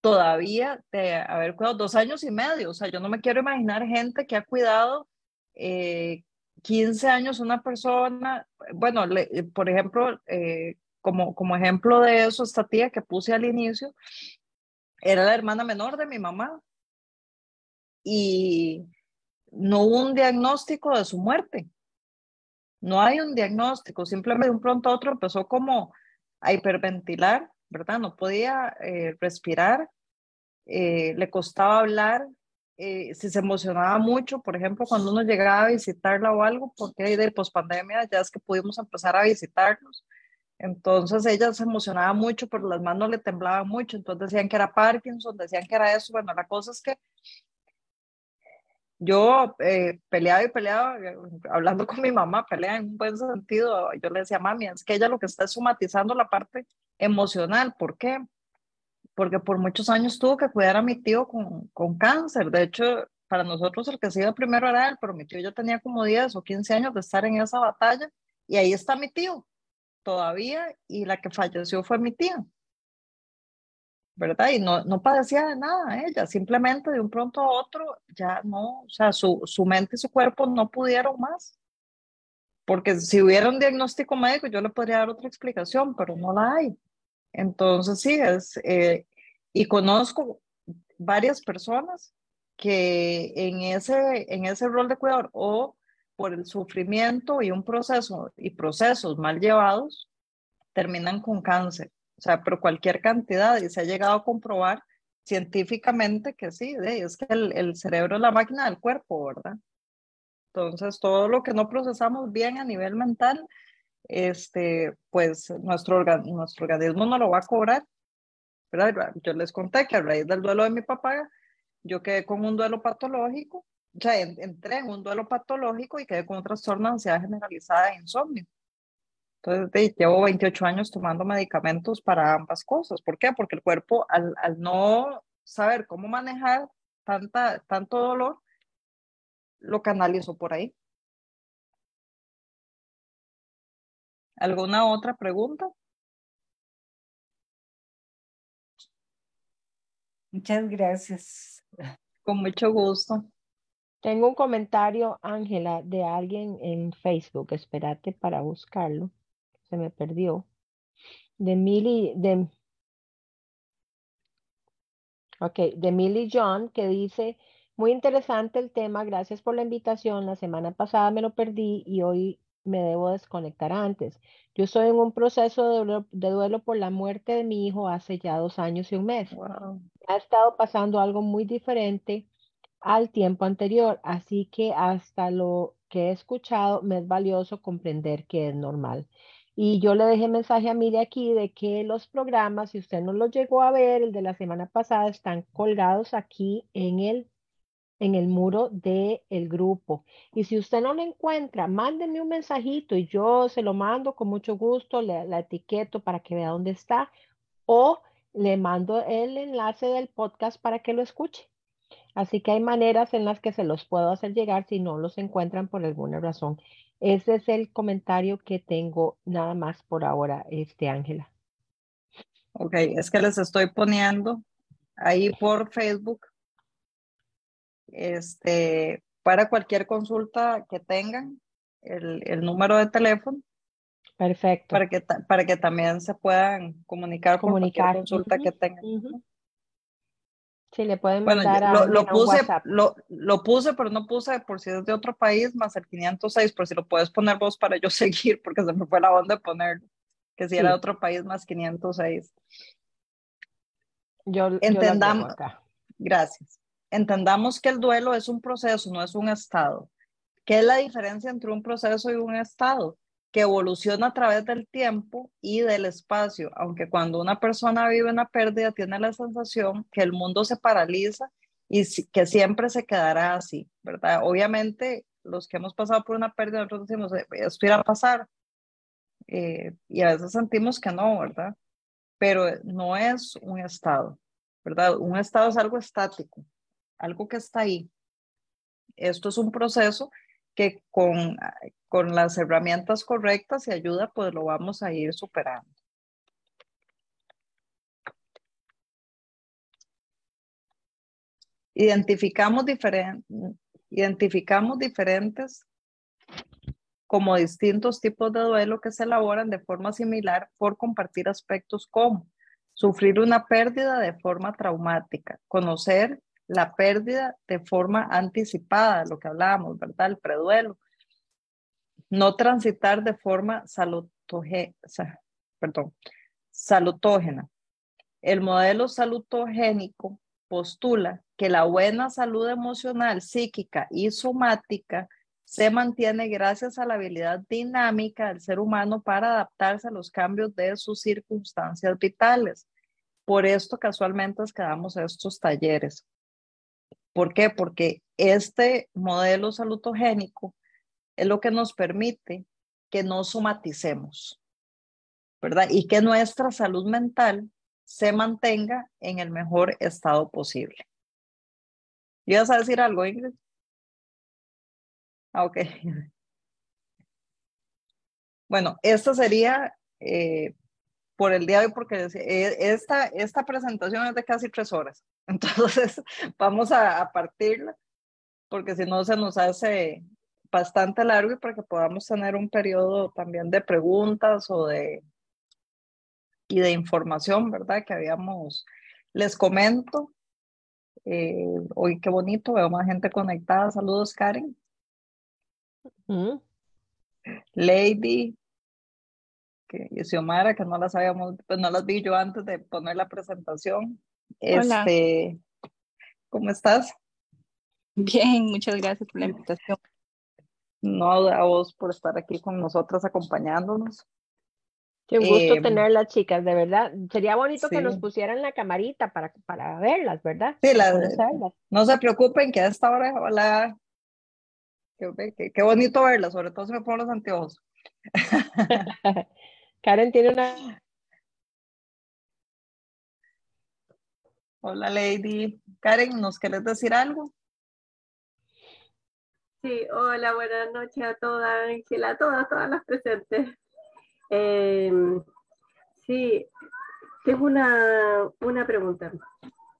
B: todavía de haber cuidado dos años y medio. O sea, yo no me quiero imaginar gente que ha cuidado 15 eh, años una persona. Bueno, eh, por ejemplo, eh, como, como ejemplo de eso, esta tía que puse al inicio, era la hermana menor de mi mamá. Y no hubo un diagnóstico de su muerte. No hay un diagnóstico, simplemente de un pronto a otro empezó como a hiperventilar, ¿verdad? No podía eh, respirar, eh, le costaba hablar eh, si se emocionaba mucho, por ejemplo, cuando uno llegaba a visitarla o algo, porque de pospandemia ya es que pudimos empezar a visitarlos. Entonces ella se emocionaba mucho, pero las manos le temblaban mucho. Entonces decían que era Parkinson, decían que era eso. Bueno, la cosa es que yo eh, peleaba y peleaba, eh, hablando con mi mamá, pelea en un buen sentido. Yo le decía, mami, es que ella lo que está es somatizando la parte emocional. ¿Por qué? Porque por muchos años tuvo que cuidar a mi tío con, con cáncer. De hecho, para nosotros el que se iba primero era él, pero mi tío ya tenía como 10 o 15 años de estar en esa batalla y ahí está mi tío todavía y la que falleció fue mi tía. ¿Verdad? Y no, no padecía de nada ella, simplemente de un pronto a otro ya no, o sea, su, su mente y su cuerpo no pudieron más. Porque si hubiera un diagnóstico médico, yo le podría dar otra explicación, pero no la hay. Entonces, sí, es, eh, y conozco varias personas que en ese, en ese rol de cuidador o por el sufrimiento y un proceso y procesos mal llevados, terminan con cáncer o sea, pero cualquier cantidad, y se ha llegado a comprobar científicamente que sí, es que el, el cerebro es la máquina del cuerpo, ¿verdad? Entonces, todo lo que no procesamos bien a nivel mental, este, pues nuestro, nuestro organismo no lo va a cobrar. ¿verdad? Yo les conté que a raíz del duelo de mi papá, yo quedé con un duelo patológico, o sea, entré en un duelo patológico y quedé con un trastorno de ansiedad generalizada e insomnio. Entonces, llevo 28 años tomando medicamentos para ambas cosas. ¿Por qué? Porque el cuerpo, al, al no saber cómo manejar tanta, tanto dolor, lo canalizó por ahí. ¿Alguna otra pregunta?
D: Muchas gracias.
B: Con mucho gusto.
A: Tengo un comentario, Ángela, de alguien en Facebook. Espérate para buscarlo se me perdió, de Millie, de, okay, de Millie John, que dice, muy interesante el tema, gracias por la invitación, la semana pasada me lo perdí y hoy me debo desconectar antes. Yo estoy en un proceso de duelo, de duelo por la muerte de mi hijo hace ya dos años y un mes. Ha estado pasando algo muy diferente al tiempo anterior, así que hasta lo que he escuchado me es valioso comprender que es normal. Y yo le dejé mensaje a Mire aquí de que los programas, si usted no los llegó a ver, el de la semana pasada, están colgados aquí en el, en el muro del el grupo. Y si usted no lo encuentra, mándeme un mensajito y yo se lo mando con mucho gusto, le, la etiqueto para que vea dónde está o le mando el enlace del podcast para que lo escuche. Así que hay maneras en las que se los puedo hacer llegar si no los encuentran por alguna razón. Ese es el comentario que tengo nada más por ahora, este Ángela.
B: Ok, es que les estoy poniendo ahí por Facebook, este, para cualquier consulta que tengan, el, el número de teléfono.
A: Perfecto.
B: Para que, para que también se puedan comunicar, con cualquier consulta que tengan.
A: Sí, le pueden mandar a
B: lo, puse, Lo, lo, puse, pero no puse por si es de otro país, más el 506, por si lo puedes poner vos para yo seguir, porque se me fue la onda de ponerlo, que si era de otro país, más 506.
A: Yo,
B: Entendamos, gracias. Entendamos que el duelo es un proceso, no es un estado. ¿Qué es la diferencia entre un proceso y un estado? Que evoluciona a través del tiempo y del espacio, aunque cuando una persona vive una pérdida tiene la sensación que el mundo se paraliza y que siempre se quedará así, ¿verdad? Obviamente los que hemos pasado por una pérdida, nosotros decimos, eh, esto irá a pasar, eh, y a veces sentimos que no, ¿verdad? Pero no es un estado, ¿verdad? Un estado es algo estático, algo que está ahí. Esto es un proceso que con, con las herramientas correctas y ayuda, pues lo vamos a ir superando. Identificamos, identificamos diferentes como distintos tipos de duelo que se elaboran de forma similar por compartir aspectos como sufrir una pérdida de forma traumática, conocer la pérdida de forma anticipada, lo que hablábamos, ¿verdad? El preduelo. No transitar de forma salutógena. El modelo salutogénico postula que la buena salud emocional, psíquica y somática se mantiene gracias a la habilidad dinámica del ser humano para adaptarse a los cambios de sus circunstancias vitales. Por esto casualmente es que damos estos talleres. ¿Por qué? Porque este modelo salutogénico es lo que nos permite que no somaticemos, ¿verdad? Y que nuestra salud mental se mantenga en el mejor estado posible. ¿Ibas a decir algo, Ingrid? Ah, ok. Bueno, esto sería eh, por el día de hoy, porque eh, esta, esta presentación es de casi tres horas. Entonces, vamos a, a partirla, porque si no se nos hace bastante largo y para que podamos tener un periodo también de preguntas o de y de información, ¿verdad? Que habíamos, les comento, eh, hoy qué bonito, veo más gente conectada. Saludos, Karen. Lady, que, y Xiomara, que no las habíamos, pues no las vi yo antes de poner la presentación.
E: Hola.
B: Este, ¿Cómo estás?
E: Bien, muchas gracias por la invitación.
B: No, a vos por estar aquí con nosotras acompañándonos.
A: Qué gusto
B: Em,
A: tenerlas, chicas, de verdad. Sería bonito que nos
B: sí.
A: pusieran la camarita para, para verlas, ¿verdad?
B: Sí, la-
A: Conocerlas.
B: no se preocupen que a esta hora, hola, qué, qué- qué bonito verla, sobre todo si me pongo los anteojos.
A: Karen tiene una...
B: Hola, Lady. Karen, ¿nos querés decir algo?
F: Sí, hola, buenas noches a todas, Ángela, a todas, todas las presentes. Em, sí, tengo una, una pregunta.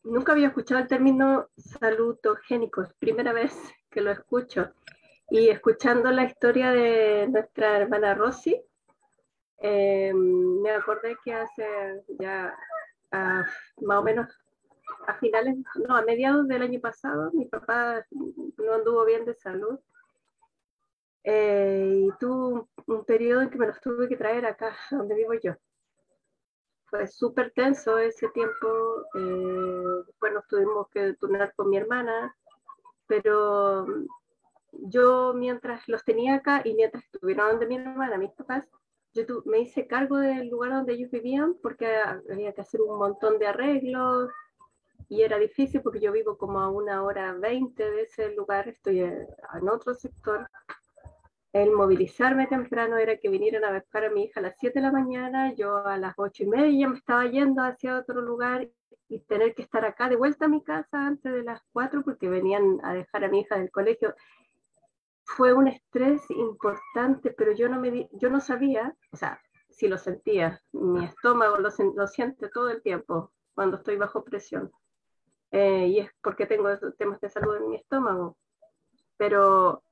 F: Nunca había escuchado el término salutogénicos, primera vez que lo escucho. Y escuchando la historia de nuestra hermana Rosy, em, me acordé que hace ya ah, más o menos a finales, no, a mediados del año pasado, mi papá no anduvo bien de salud. eh, y tuvo un, un periodo en que me los tuve que traer acá, donde vivo yo. Fue súper tenso ese tiempo. eh, nos tuvimos que turnar con mi hermana, pero yo mientras los tenía acá y mientras estuvieron donde mi hermana, mis papás, yo tu- me hice cargo del lugar donde ellos vivían porque había que hacer un montón de arreglos, y era difícil porque yo vivo como a una hora veinte de ese lugar, estoy en otro sector. El movilizarme temprano era que vinieran a buscar a mi hija a las 7 de la mañana, yo a las ocho y media me estaba yendo hacia otro lugar y tener que estar acá de vuelta a mi casa antes de las 4 porque venían a dejar a mi hija del colegio. Fue un estrés importante, pero yo no, me yo no sabía, o sea, si lo sentía, mi estómago lo, siente todo el tiempo cuando estoy bajo presión eh, y es porque tengo temas de salud en mi estómago. Pero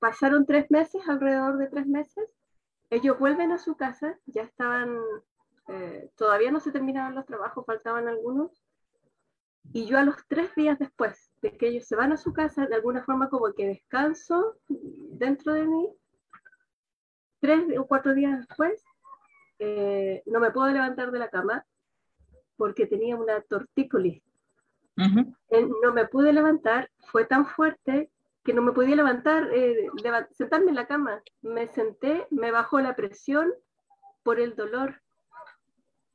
F: pasaron tres meses, alrededor de tres meses, ellos vuelven a su casa, ya estaban, eh, todavía no se terminaban los trabajos, faltaban algunos, y yo a los tres días después de que ellos se van a su casa, de alguna forma como que descanso dentro de mí, tres o cuatro días después, eh, no me puedo levantar de la cama porque tenía una tortícolis eh, no me pude levantar, fue tan fuerte que no me podía levantar, eh, leva- sentarme en la cama. Me senté, me bajó la presión por el dolor.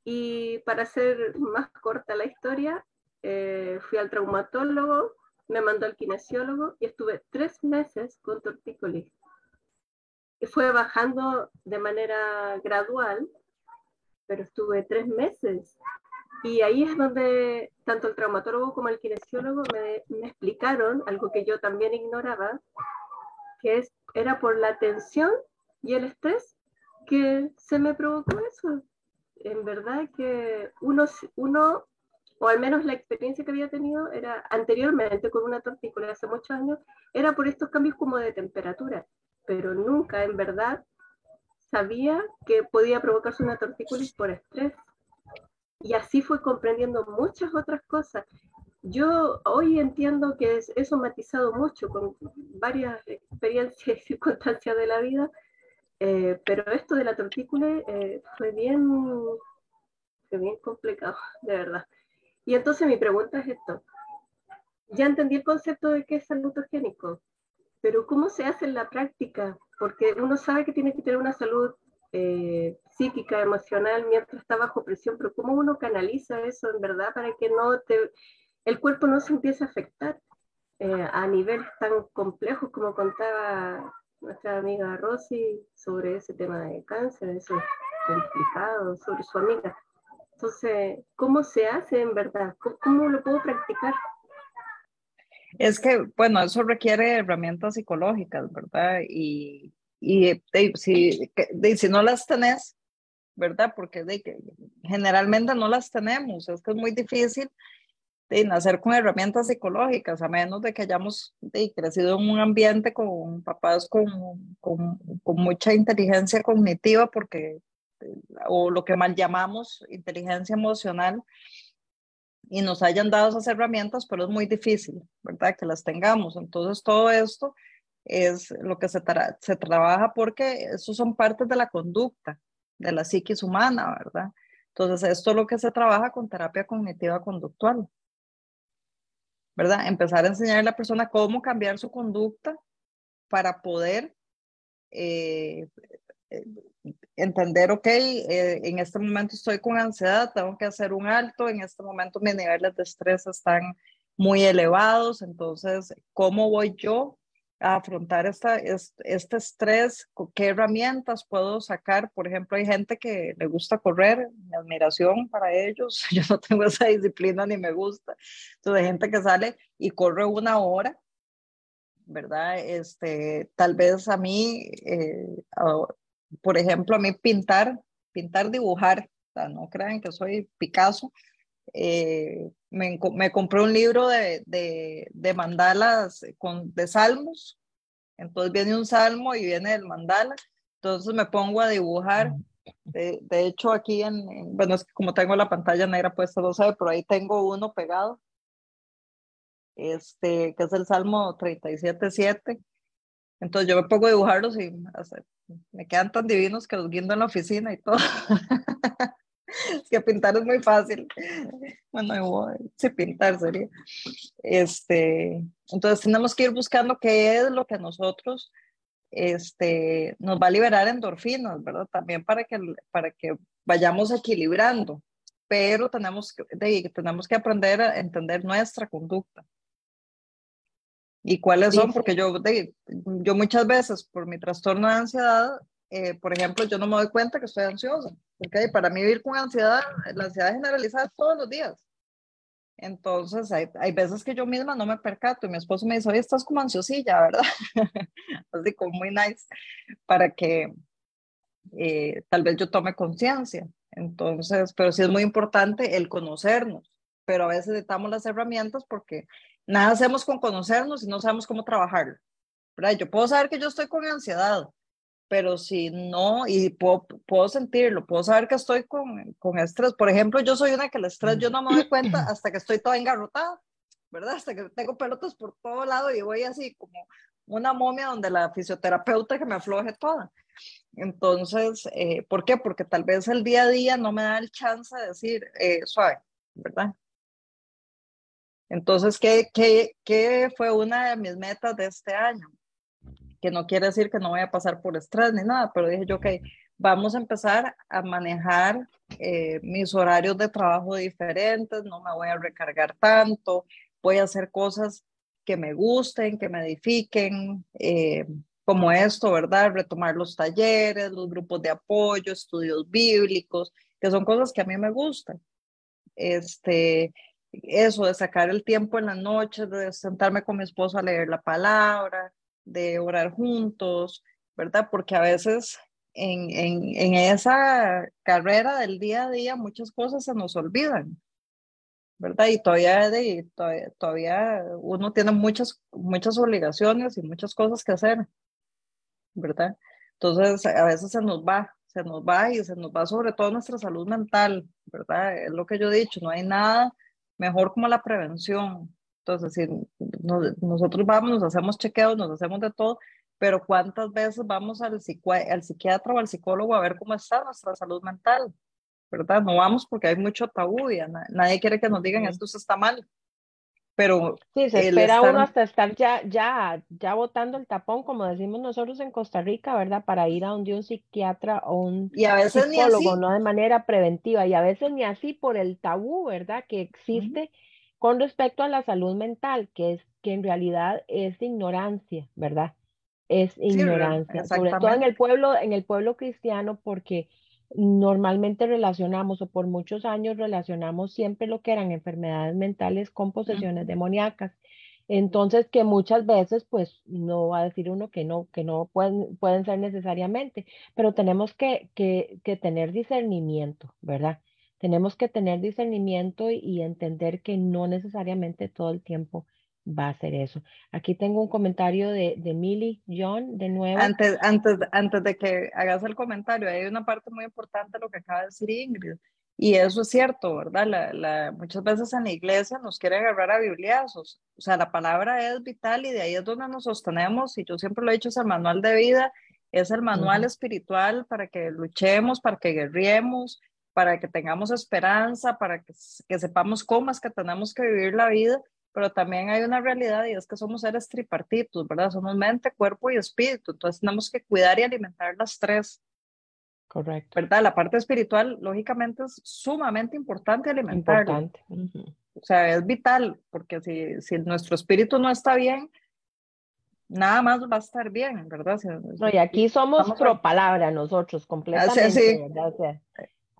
F: Y para hacer más corta la historia, eh, fui al traumatólogo, me mandó al kinesiólogo y estuve tres meses con tortícolis. Y fue bajando de manera gradual, pero estuve tres meses y ahí es donde tanto el traumatólogo como el kinesiólogo me, me explicaron algo que yo también ignoraba, que es, era por la tensión y el estrés que se me provocó eso. En verdad que uno, uno o al menos la experiencia que había tenido era anteriormente con una tortícolis hace muchos años, era por estos cambios como de temperatura, pero nunca en verdad sabía que podía provocarse una tortícolis por estrés y así fue comprendiendo muchas otras cosas. Yo hoy entiendo que es- he somatizado mucho con varias experiencias y circunstancias de la vida, eh, pero esto de la tortícula eh, fue bien, fue bien complicado, de verdad. Y entonces mi pregunta es esto. ya entendí el concepto de qué es salutogénico, pero ¿cómo se hace en la práctica? Porque uno sabe que tiene que tener una salud eh, psíquica, emocional, mientras está bajo presión, pero ¿cómo uno canaliza eso en verdad para que no te, el cuerpo no se empiece a afectar eh, a niveles tan complejos como contaba nuestra amiga Rosy sobre ese tema de cáncer, ese complicado, sobre su amiga? Entonces, ¿cómo se hace en verdad? ¿Cómo, lo puedo practicar?
B: Es que, bueno, eso requiere herramientas psicológicas, ¿verdad? Y, y si, si no las tenés, ¿verdad? Porque de, generalmente no las tenemos, es que es muy difícil de nacer con herramientas psicológicas, a menos de que hayamos de, crecido en un ambiente con papás con, con, con, mucha inteligencia cognitiva, porque o lo que mal llamamos inteligencia emocional, y nos hayan dado esas herramientas, pero es muy difícil, ¿verdad? Que las tengamos. Entonces, todo esto es lo que se, se trabaja porque eso son partes de la conducta, de la psiquis humana, ¿verdad? Entonces, esto es lo que se trabaja con terapia cognitiva conductual, ¿verdad? Empezar a enseñar a la persona cómo cambiar su conducta para poder eh, entender, ok, eh, en este momento estoy con ansiedad, tengo que hacer un alto, en este momento mis niveles de estrés están muy elevados, entonces, ¿cómo voy yo a afrontar esta, este, estrés? ¿Qué herramientas puedo sacar? Por ejemplo, hay gente que le gusta correr, mi admiración para ellos, yo no tengo esa disciplina ni me gusta, entonces hay gente que sale y corre una hora ¿verdad? Este, tal vez a mí, eh, por ejemplo, a mí pintar, pintar, dibujar, no crean que soy Picasso, eh, me, me, compré un libro de, de, de, mandalas con, de salmos, entonces viene un salmo y viene el mandala, entonces me pongo a dibujar. De, de hecho, aquí en, bueno, es que como tengo la pantalla negra puesta, no sabe, pero ahí tengo uno pegado, este, que es el Salmo 37.7. Entonces yo me pongo a dibujarlos y me quedan tan divinos que los guindo en la oficina y todo. es que pintar es muy fácil. Bueno, sí, pintar sería. Este, entonces tenemos que ir buscando qué es lo que a nosotros este, nos va a liberar endorfinas, ¿verdad? También para que, para que vayamos equilibrando, pero tenemos que, tenemos que aprender a entender nuestra conducta. ¿Y cuáles son? Porque yo, yo muchas veces por mi trastorno de ansiedad, eh, por ejemplo, yo no me doy cuenta que estoy ansiosa. Porque para mí vivir con ansiedad, la ansiedad generalizada todos los días. Entonces, hay, hay, veces que yo misma no me percato y mi esposo me dice, oye, estás como ansiosilla, ¿verdad? Así como muy nice, para que eh, tal vez yo tome conciencia. Entonces, pero sí es muy importante el conocernos, pero a veces necesitamos las herramientas porque nada hacemos con conocernos y no sabemos cómo trabajarlo. ¿verdad? Yo puedo saber que yo estoy con ansiedad, pero si no, y puedo, puedo sentirlo, puedo saber que estoy con, con estrés. Por ejemplo, yo soy una que el estrés yo no me doy cuenta hasta que estoy toda engarrotada, ¿verdad? Hasta que tengo pelotas por todo lado y voy así como una momia donde la fisioterapeuta que me afloje toda. Entonces, eh, ¿por qué? Porque tal vez el día a día no me da el chance de decir, eh, suave, ¿verdad? Entonces, ¿qué, qué, ¿qué fue una de mis metas de este año? Que no quiere decir que no voy a pasar por estrés ni nada, pero dije yo, ok, vamos a empezar a manejar eh, mis horarios de trabajo diferentes, no me voy a recargar tanto, voy a hacer cosas que me gusten, que me edifiquen, eh, como esto, ¿verdad? Retomar los talleres, los grupos de apoyo, estudios bíblicos, que son cosas que a mí me gustan. Este, eso de sacar el tiempo en la noche, de sentarme con mi esposo a leer la palabra, de orar juntos, ¿verdad? Porque a veces en, en, en esa carrera del día a día muchas cosas se nos olvidan, ¿verdad? Y todavía, de, todavía, todavía, uno tiene muchas, muchas obligaciones y muchas cosas que hacer, ¿verdad? Entonces a veces se nos va, se nos va y se nos va sobre todo nuestra salud mental, ¿verdad? Es lo que yo he dicho, no hay nada mejor como la prevención. Entonces, si nosotros vamos, nos hacemos chequeos, nos hacemos de todo, pero ¿cuántas veces vamos al, al psiquiatra o al psicólogo a ver cómo está nuestra salud mental? ¿Verdad? No vamos porque hay mucho tabú y nadie quiere que nos digan esto está mal. Pero
A: Sí, se espera
B: estar-
A: uno hasta estar ya, ya, ya botando el tapón, como decimos nosotros en Costa Rica, ¿verdad? Para ir a donde un psiquiatra o un
B: y a veces ni
A: psicólogo,
B: así.
A: no de manera preventiva, y a veces ni así por el tabú, ¿verdad? Que existe con respecto a la salud mental, que es que en realidad es ignorancia, ¿verdad? Es ignorancia, sobre todo en el pueblo, en el pueblo cristiano, porque normalmente relacionamos o por muchos años relacionamos siempre lo que eran enfermedades mentales con posesiones demoníacas. Entonces, que muchas veces, pues, no va a decir uno que no, que no pueden, pueden ser necesariamente, pero tenemos que, que, que tener discernimiento, ¿verdad? Tenemos que tener discernimiento y, y entender que no necesariamente todo el tiempo va a ser eso. Aquí tengo un comentario de, de Millie John, de nuevo.
B: Antes, antes, antes de que hagas el comentario, hay una parte muy importante de lo que acaba de decir Ingrid. Y eso es cierto, ¿verdad? La, la, muchas veces en la iglesia nos quieren agarrar a bibliazos. O sea, la palabra es vital y de ahí es donde nos sostenemos. Y yo siempre lo he dicho, es el manual de vida, es el manual espiritual para que luchemos, para que guerriemos, para que tengamos esperanza, para que, que sepamos cómo es que tenemos que vivir la vida. Pero también hay una realidad y es que somos seres tripartitos, ¿verdad? Somos mente, cuerpo y espíritu. Entonces tenemos que cuidar y alimentar las tres.
A: Correcto.
B: ¿verdad? La parte espiritual, lógicamente, es sumamente importante alimentarla.
A: Importante. Ujú.
B: O sea, es vital, porque si, si nuestro espíritu no está bien, nada más va a estar bien, ¿verdad? Si-
A: No, y aquí somos
B: a-
A: pro palabra nosotros, completamente,
B: sí.
A: ¿verdad? O sea,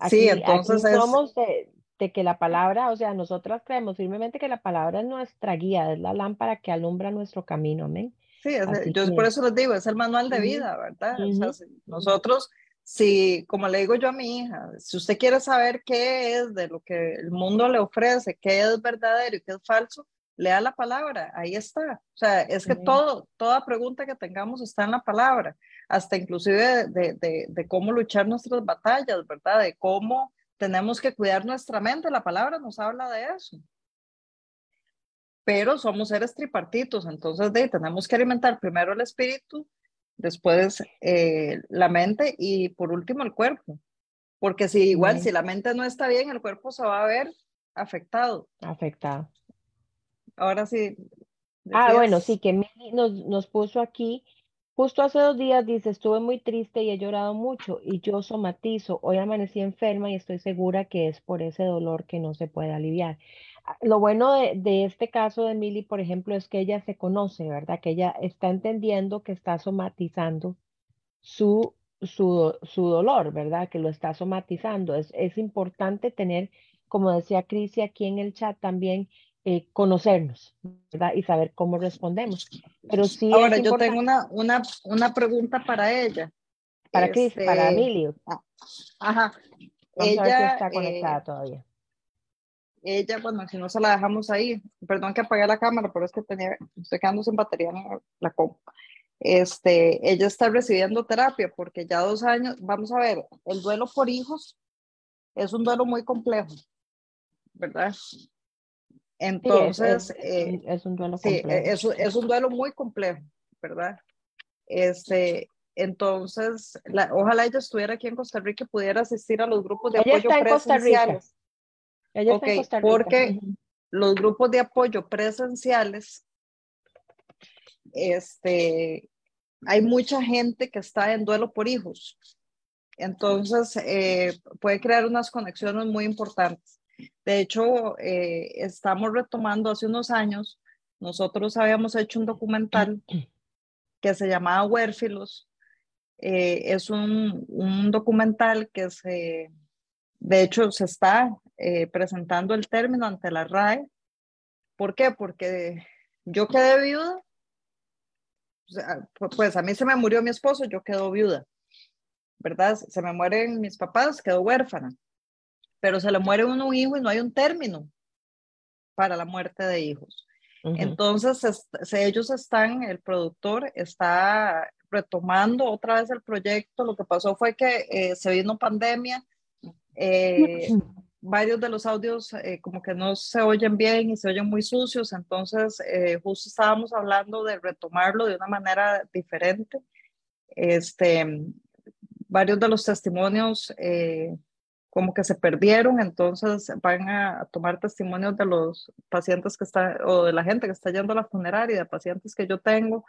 B: Sí,
A: aquí,
B: entonces
A: aquí
B: es-
A: somos de, de que la palabra, o sea, nosotras creemos firmemente que la palabra es nuestra guía, es la lámpara que alumbra nuestro camino, amén.
B: Sí, es- yo
A: que-
B: por eso les digo, es el manual de vida, ¿verdad? O sea, si nosotros, si, como le digo yo a mi hija, si usted quiere saber qué es de lo que el mundo le ofrece, qué es verdadero y qué es falso, lea la palabra, ahí está. O sea, es que
A: Amén.
B: todo, toda pregunta que tengamos está en la palabra, hasta inclusive de, de, de cómo luchar nuestras batallas, ¿verdad? De cómo tenemos que cuidar nuestra mente, la palabra nos habla de eso pero somos seres tripartitos, entonces de, tenemos que alimentar primero el espíritu, después eh, la mente y por último el cuerpo. Porque si igual,
A: Ujú.
B: si la mente no está bien, el cuerpo se va a ver afectado.
A: Afectado.
B: Ahora sí.
A: Ah, bueno,
B: decías-
A: sí, que nos, nos puso aquí, justo hace dos días, dice, estuve muy triste y he llorado mucho y yo somatizo, hoy amanecí enferma y estoy segura que es por ese dolor que no se puede aliviar. Ah, Lo bueno de, de este caso de Mili, por ejemplo, es que ella se conoce, ¿verdad? Que ella está entendiendo que está somatizando su, su, su dolor, ¿verdad? Que lo está somatizando. Es, es importante tener, como decía Crisi aquí en el chat también, eh, conocernos, ¿verdad? Y saber cómo respondemos. Pero sí
B: Ahora, yo tengo una, una, una pregunta para ella.
A: para Cris, para
B: Este,
A: Emilio.
B: Ajá.
A: Vamos a ver si
B: Ella,
A: está
B: eh,
A: conectada todavía.
B: ella, bueno, si no se la dejamos ahí, perdón que apagué la cámara, pero es que tenía, estoy quedando sin batería en la, la compu. Este, ella está recibiendo terapia porque ya dos años, vamos a ver, el duelo por hijos es un duelo muy complejo, ¿verdad?
A: Sí, es,
B: Entonces,
A: es,
B: eh,
A: un- es un duelo
B: Sí,
A: complejo.
B: es, un- es un duelo muy complejo, ¿verdad? Este, entonces, la- ojalá ella estuviera aquí en Costa Rica y pudiera asistir a los grupos de
A: Ella
B: apoyo
A: está en Costa Rica.
B: presenciales.
A: Ella está en Costa Rica.
B: porque-. Los grupos de apoyo presenciales, este, hay mucha gente que está en duelo por hijos. Entonces, eh, puede crear unas conexiones muy importantes. De hecho, eh, estamos retomando hace unos años, nosotros habíamos hecho un documental que se llamaba Huérfilos. Eh, es un, un documental que se, de hecho, se está eh, presentando el término ante la RAE. ¿Por qué? Porque yo quedé viuda. Pues a mí se me murió mi esposo, yo quedo viuda. ¿Verdad? Se me mueren mis papás, quedo huérfana. Pero se le muere uno un hijo y no hay un término para la muerte de hijos.
A: Ujú.
B: Entonces, es- se- ellos están, el productor está retomando otra vez el proyecto. Lo que pasó fue que eh, se vino pandemia, eh, varios de los audios eh, como que no se oyen bien y se oyen muy sucios, entonces eh, justo estábamos hablando de retomarlo de una manera diferente. Este, varios de los testimonios eh, como que se perdieron, entonces van a tomar testimonios de los pacientes que están, o de la gente que está yendo a la funeraria, de pacientes que yo tengo,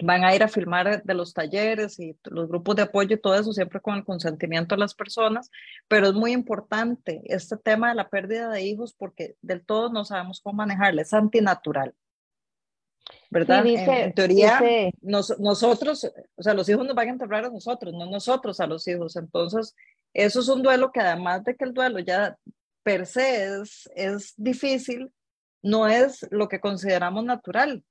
B: van a ir a filmar de los talleres y los grupos de apoyo y todo eso, siempre con el consentimiento de las personas, pero es muy importante este tema de la pérdida de hijos porque del todo no sabemos cómo manejarla, es antinatural. ¿Verdad? en, teoría, nosotros, o sea, los hijos nos van a enterrar a nosotros, no nosotros a los hijos. Entonces, eso es un duelo que además de que el duelo ya per se es, es difícil, no es lo que consideramos natural.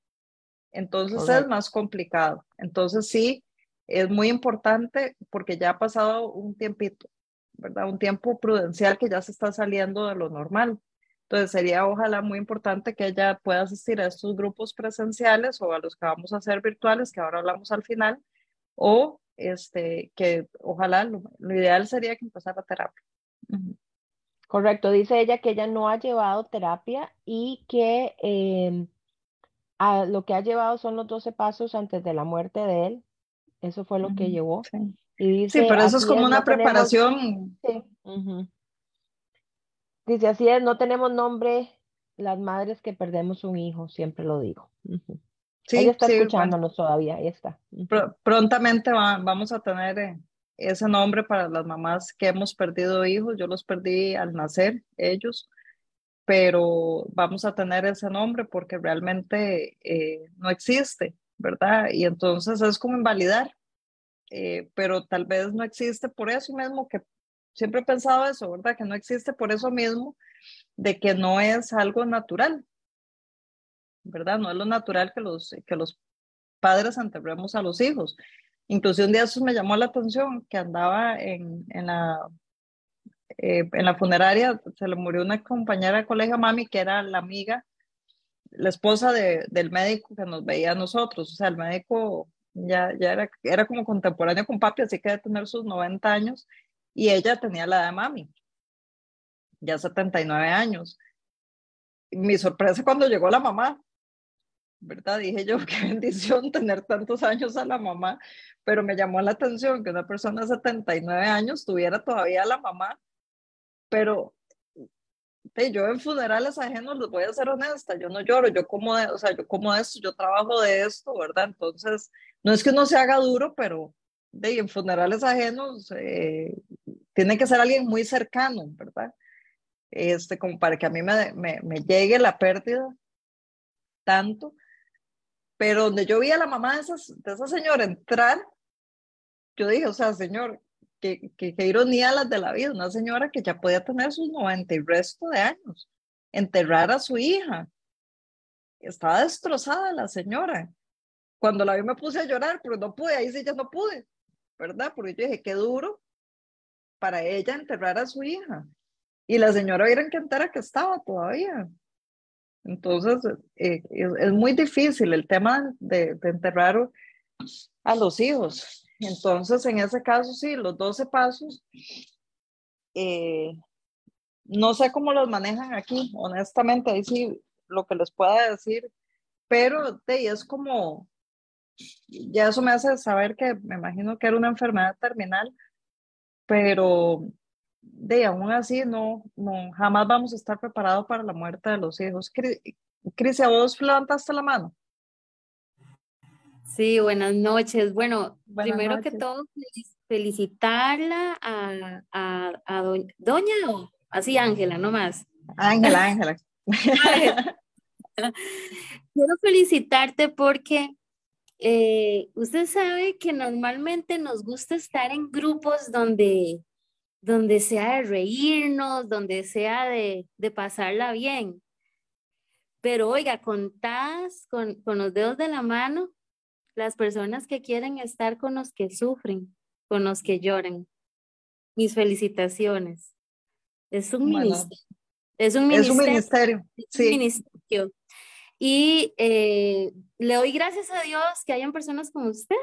B: Entonces es más complicado. Entonces sí, es muy importante porque ya ha pasado un tiempito, ¿verdad? Un tiempo prudencial que ya se está saliendo de lo normal. Entonces sería ojalá muy importante que ella pueda asistir a estos grupos presenciales o a los que vamos a hacer virtuales, que ahora hablamos al final, o este, que ojalá lo, ideal sería que empezara terapia.
A: Correcto, dice ella que ella no ha llevado terapia y que em, lo que ha llevado son los 12 pasos antes de la muerte de él. Eso fue lo que llevó.
B: Sí. Y dice, sí, pero eso es como una preparación.
A: Sí. Dice, así es, no tenemos nombre las madres que perdemos un hijo, siempre lo digo. Sí, Ella está escuchándonos todavía, ahí está.
B: prontamente vamos a tener eh, ese nombre para las mamás que hemos perdido hijos. Yo los perdí al nacer, ellos pero vamos a tener ese nombre porque realmente eh, no existe, ¿verdad? Y entonces es como invalidar, eh, pero tal vez no existe por eso mismo, que siempre he pensado eso, ¿verdad? Que no existe por eso mismo, de que no es algo natural, ¿verdad? No es lo natural que los, que los padres enterremos a los hijos. Incluso un día eso me llamó la atención, que andaba en, en la eh, en la funeraria se le murió una compañera de colegio mami que era la amiga, la esposa de, del médico que nos veía a nosotros. O sea, el médico ya, ya era, era como contemporáneo con papi, así que debe tener sus 90 años. Y ella tenía la edad de mami, ya 79 años. Mi sorpresa cuando llegó la mamá, ¿verdad? Dije yo, qué bendición tener tantos años a la mamá, pero me llamó la atención que una persona de 79 años tuviera todavía a la mamá pero yo en funerales ajenos les voy a ser honesta, yo no lloro, yo como de, o sea, yo como de esto, yo trabajo de esto, ¿verdad? Entonces, no es que uno se haga duro, pero de, en funerales ajenos eh, tiene que ser alguien muy cercano, ¿verdad? Este, como para que a mí me, me, me llegue la pérdida tanto, pero donde yo vi a la mamá de, esas, de esa señora entrar, yo dije, o sea, señor, qué, ironía las de la vida, una señora que ya podía tener sus 90 y resto de años, enterrar a su hija. Estaba destrozada la señora. Cuando la vi me puse a llorar, pero no pude, ahí sí ya no pude, ¿verdad? Porque yo dije, qué duro para ella enterrar a su hija. Y la señora era que entera que estaba todavía. Entonces, eh, es, muy difícil el tema de, enterrar a los hijos. Entonces, en ese caso, sí, los 12 pasos, eh, no sé cómo los manejan aquí, honestamente, ahí sí lo que les pueda decir, pero de, es como, ya eso me hace saber que me imagino que era una enfermedad terminal, pero de aún así no, no, jamás vamos a estar preparados para la muerte de los hijos. Cris, ¿a vos levantaste la mano?
G: Sí, buenas noches. Bueno, primero que todo, felicitarla a, a, doña, o así Ángela, no más.
B: Ángela, Ángela.
G: Quiero felicitarte porque eh, usted sabe que normalmente nos gusta estar en grupos donde, donde sea de reírnos, donde sea de, de pasarla bien. Pero oiga, contadas con, con los dedos de la mano, las personas que quieren estar con los que sufren, con los que lloran. Mis felicitaciones. Es un ministerio. Es un ministerio. Y eh, le doy gracias a Dios que hayan personas como usted,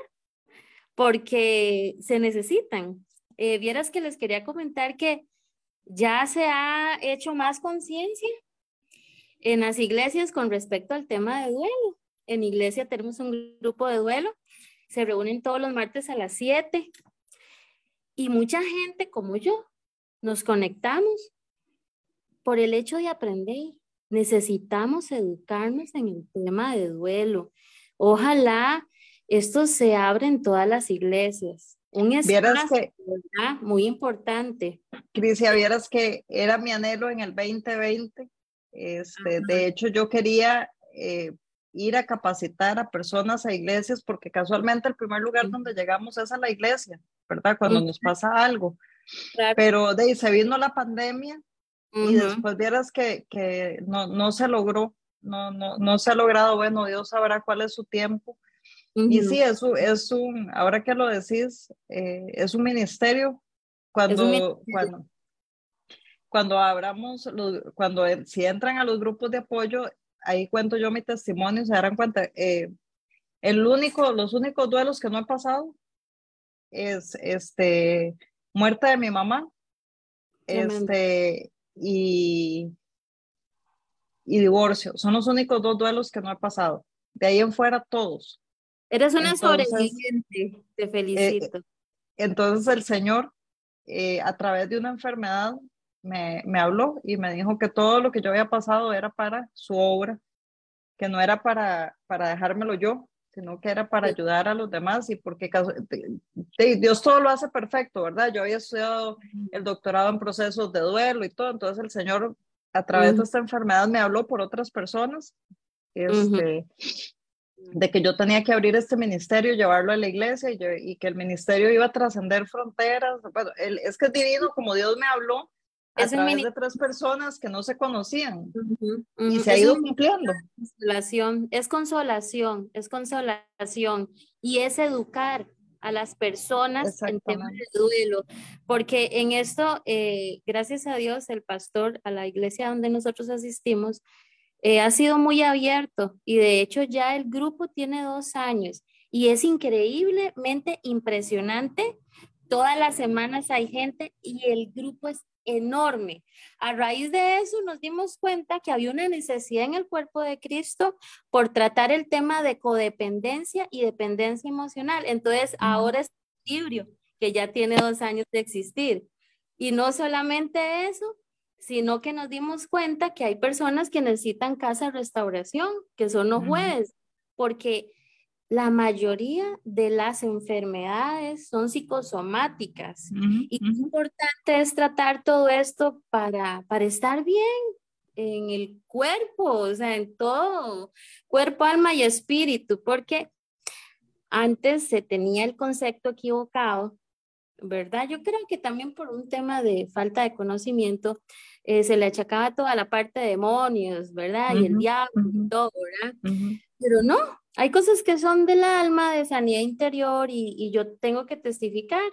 G: porque se necesitan. Eh, vieras que les quería comentar que ya se ha hecho más conciencia en las iglesias con respecto al tema de duelo en iglesia tenemos un grupo de duelo, se reúnen todos los martes a las 7 y mucha gente como yo nos conectamos por el hecho de aprender. Necesitamos educarnos en el tema de duelo. Ojalá esto se abra en todas las iglesias. Un espacio que, muy importante.
B: Crisia, vieras que era mi anhelo en el 2020. Este, de hecho, yo quería eh, ir a capacitar a personas a iglesias porque casualmente el primer lugar donde llegamos es a la iglesia, ¿verdad? Cuando nos pasa algo. Pero de ahí se vino la pandemia y después vieras que, que no, no se logró, no, no, no se ha logrado, bueno, Dios sabrá cuál es su tiempo. Y sí, es, es un, ahora que lo decís, eh, es un ministerio. Cuando, cuando, cuando abramos, cuando si entran a los grupos de apoyo, ahí cuento yo mi testimonio, se darán cuenta, eh, el único, los únicos duelos que no he pasado es este, muerte de mi mamá, este, y, y divorcio. Son los únicos dos duelos que no he pasado. De ahí en fuera, todos.
G: Eres una sobreviviente, te eh, felicito.
B: entonces el Señor, eh, a través de una enfermedad, me, me, habló y me dijo que todo lo que yo había pasado era para su obra, que no era para, para dejármelo yo, sino que era para ayudar a los demás y porque Dios todo lo hace perfecto, ¿verdad? Yo había estudiado el doctorado en procesos de duelo y todo, entonces el Señor a través de esta enfermedad me habló por otras personas, este, de que yo tenía que abrir este ministerio, llevarlo a la iglesia y, y que el ministerio iba a trascender fronteras. Bueno, es que es divino como Dios me habló a es través de tres personas que no se conocían y se ha ido cumpliendo.
G: Consolación, es consolación, es consolación y es educar a las personas en temas de duelo, porque en esto, eh, gracias a Dios, el pastor a la iglesia donde nosotros asistimos eh, ha sido muy abierto y de hecho ya el grupo tiene dos años y es increíblemente impresionante. Todas las semanas hay gente y el grupo es enorme. A raíz de eso nos dimos cuenta que había una necesidad en el cuerpo de Cristo por tratar el tema de codependencia y dependencia emocional. Entonces, ahora es equilibrio, que ya tiene dos años de existir. Y no solamente eso, sino que nos dimos cuenta que hay personas que necesitan casa de restauración, que son los jueces, porque la mayoría de las enfermedades son psicosomáticas. Y lo importante es tratar todo esto para, para estar bien en el cuerpo, o sea, en todo, cuerpo, alma y espíritu, porque antes se tenía el concepto equivocado, ¿verdad? Yo creo que también por un tema de falta de conocimiento eh, se le achacaba toda la parte de demonios, ¿verdad? y el diablo y todo, ¿verdad? Pero no, hay cosas que son del alma, de sanidad interior y, yo tengo que testificar.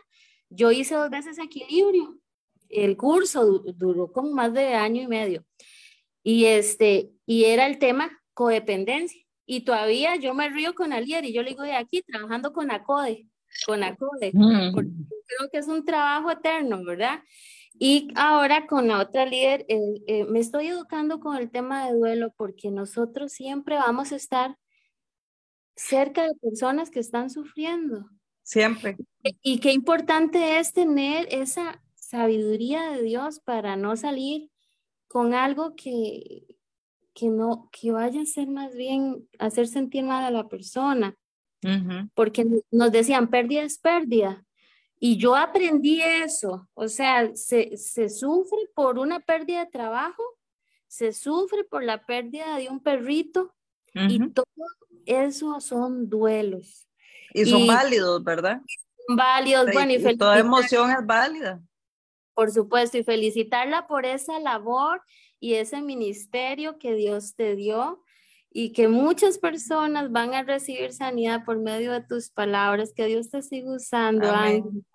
G: Yo hice dos veces equilibrio. El curso duró como más de año y medio. Y, este, y era el tema codependencia. Y todavía yo me río con Alier y yo le digo de aquí, trabajando con ACODE, con ACODE, porque creo que es un trabajo eterno, ¿verdad? Y ahora con la otra líder, eh, eh, me estoy educando con el tema de duelo porque nosotros siempre vamos a estar cerca de personas que están sufriendo.
B: Siempre.
G: Y qué importante es tener esa sabiduría de Dios para no salir con algo que, que no, que vaya a ser más bien hacer sentir mal a la persona. Porque nos decían, pérdida es pérdida. Y yo aprendí eso. O sea, se, se sufre por una pérdida de trabajo, se sufre por la pérdida de un perrito, y todo eso son duelos.
B: Y son válidos, ¿verdad?
G: Válidos, bueno, y,
B: toda emoción es válida.
G: Por supuesto, y felicitarla por esa labor y ese ministerio que Dios te dio y que muchas personas van a recibir sanidad por medio de tus palabras. Que Dios te siga usando.
B: Amén.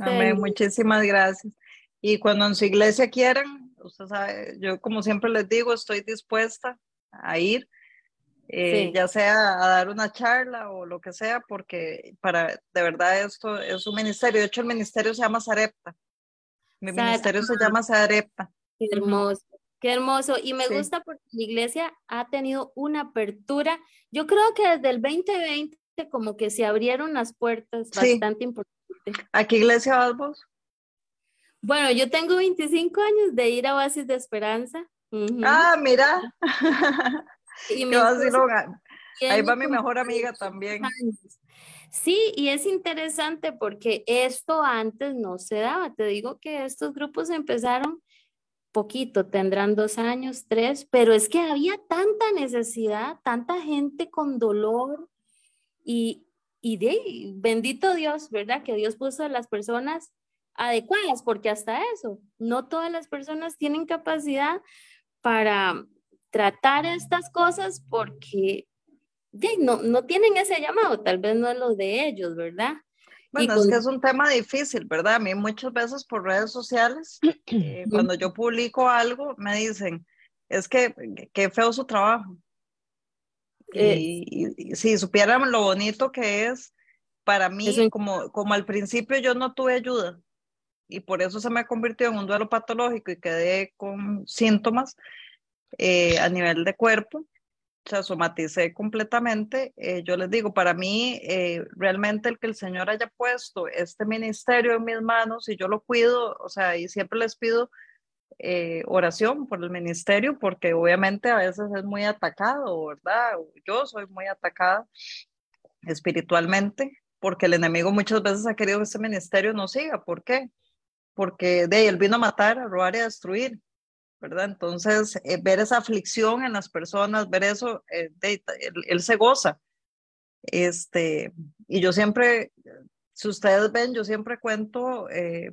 B: Amén. Muchísimas gracias. Y cuando en su iglesia quieran, usted sabe, yo como siempre les digo, estoy dispuesta a ir eh, ya sea a dar una charla o lo que sea, porque para, de verdad esto es un ministerio. De hecho, el ministerio se llama Sarepta. Mi ministerio se llama Sarepta.
G: Qué hermoso, qué hermoso. Y me gusta porque la iglesia ha tenido una apertura. Yo creo que desde el 2020 como que se abrieron las puertas bastante importantes.
B: ¿A qué iglesia vas vos?
G: Bueno, yo tengo 25 años de ir a Oasis de Esperanza.
B: Ah, mira.
G: Y esposo
B: Ahí va mi mejor amiga
G: 45
B: también.
G: años. Sí, y es interesante porque esto antes no se daba. Te digo que estos grupos empezaron poquito, tendrán dos años, tres, pero es que había tanta necesidad, tanta gente con dolor y, y bendito Dios, ¿verdad? Que Dios puso a las personas adecuadas, porque hasta eso, no todas las personas tienen capacidad para tratar estas cosas porque no, no tienen ese llamado, tal vez no es lo de ellos, ¿verdad?
B: Bueno, es que es un tema difícil, ¿verdad? A mí muchas veces por redes sociales, eh, cuando yo publico algo, me dicen, es que qué feo su trabajo.
G: Eh,
B: Y, y- si supieran lo bonito que es, para mí, como, como al principio yo no tuve ayuda y por eso se me convirtió en un duelo patológico y quedé con síntomas eh, a nivel de cuerpo, o sea, completamente. eh, yo les digo, para mí, eh, realmente el que el Señor haya puesto este ministerio en mis manos y yo lo cuido, o sea, y siempre les pido eh, oración por el ministerio, porque obviamente a veces es muy atacado, ¿verdad? Yo soy muy atacada espiritualmente, porque el enemigo muchas veces ha querido que este ministerio no siga. ¿Por qué? Porque de él vino a matar, a robar y a destruir. Entonces, eh, ver esa aflicción en las personas, ver eso, eh, de- él, se goza. Este, y yo siempre, si ustedes ven, yo siempre cuento, eh,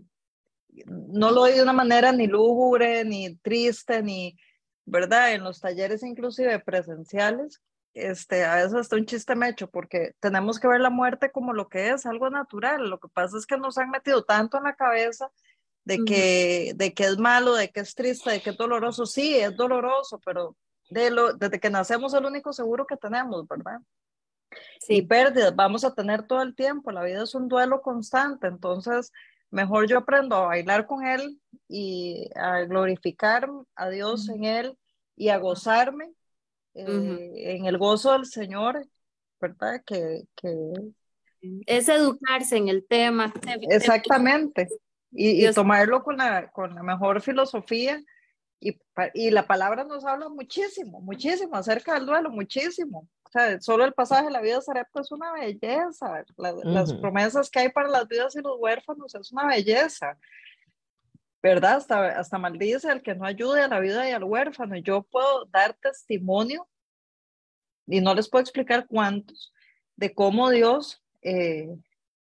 B: no lo doy de una manera ni lúgubre, ni triste, ni, ¿verdad? En los talleres inclusive presenciales, este, a veces hasta un chiste me echo, porque tenemos que ver la muerte como lo que es, algo natural. Lo que pasa es que nos han metido tanto en la cabeza de que, de que es malo, de que es triste, de que es doloroso. Sí, es doloroso, pero de lo, desde que nacemos es el único seguro que tenemos, ¿verdad? Y
G: sí,
B: pérdidas vamos a tener todo el tiempo, la vida es un duelo constante, entonces mejor yo aprendo a bailar con él y a glorificar a Dios en él y a gozarme eh,
G: Ujú.
B: en el gozo del Señor, ¿verdad? Que, que
G: es educarse en el tema.
B: exactamente, y, y tomarlo con la, con la mejor filosofía. Y, y la palabra nos habla muchísimo, muchísimo acerca del duelo, muchísimo. O sea, solo el pasaje de la vida de Sarepta es una belleza. La- Las
A: Ujú.
B: promesas que hay para las vidas y los huérfanos es una belleza. ¿Verdad? Hasta, hasta maldice al que no ayude a la vida y al huérfano. Yo puedo dar testimonio, y no les puedo explicar cuántos, de cómo Dios, eh,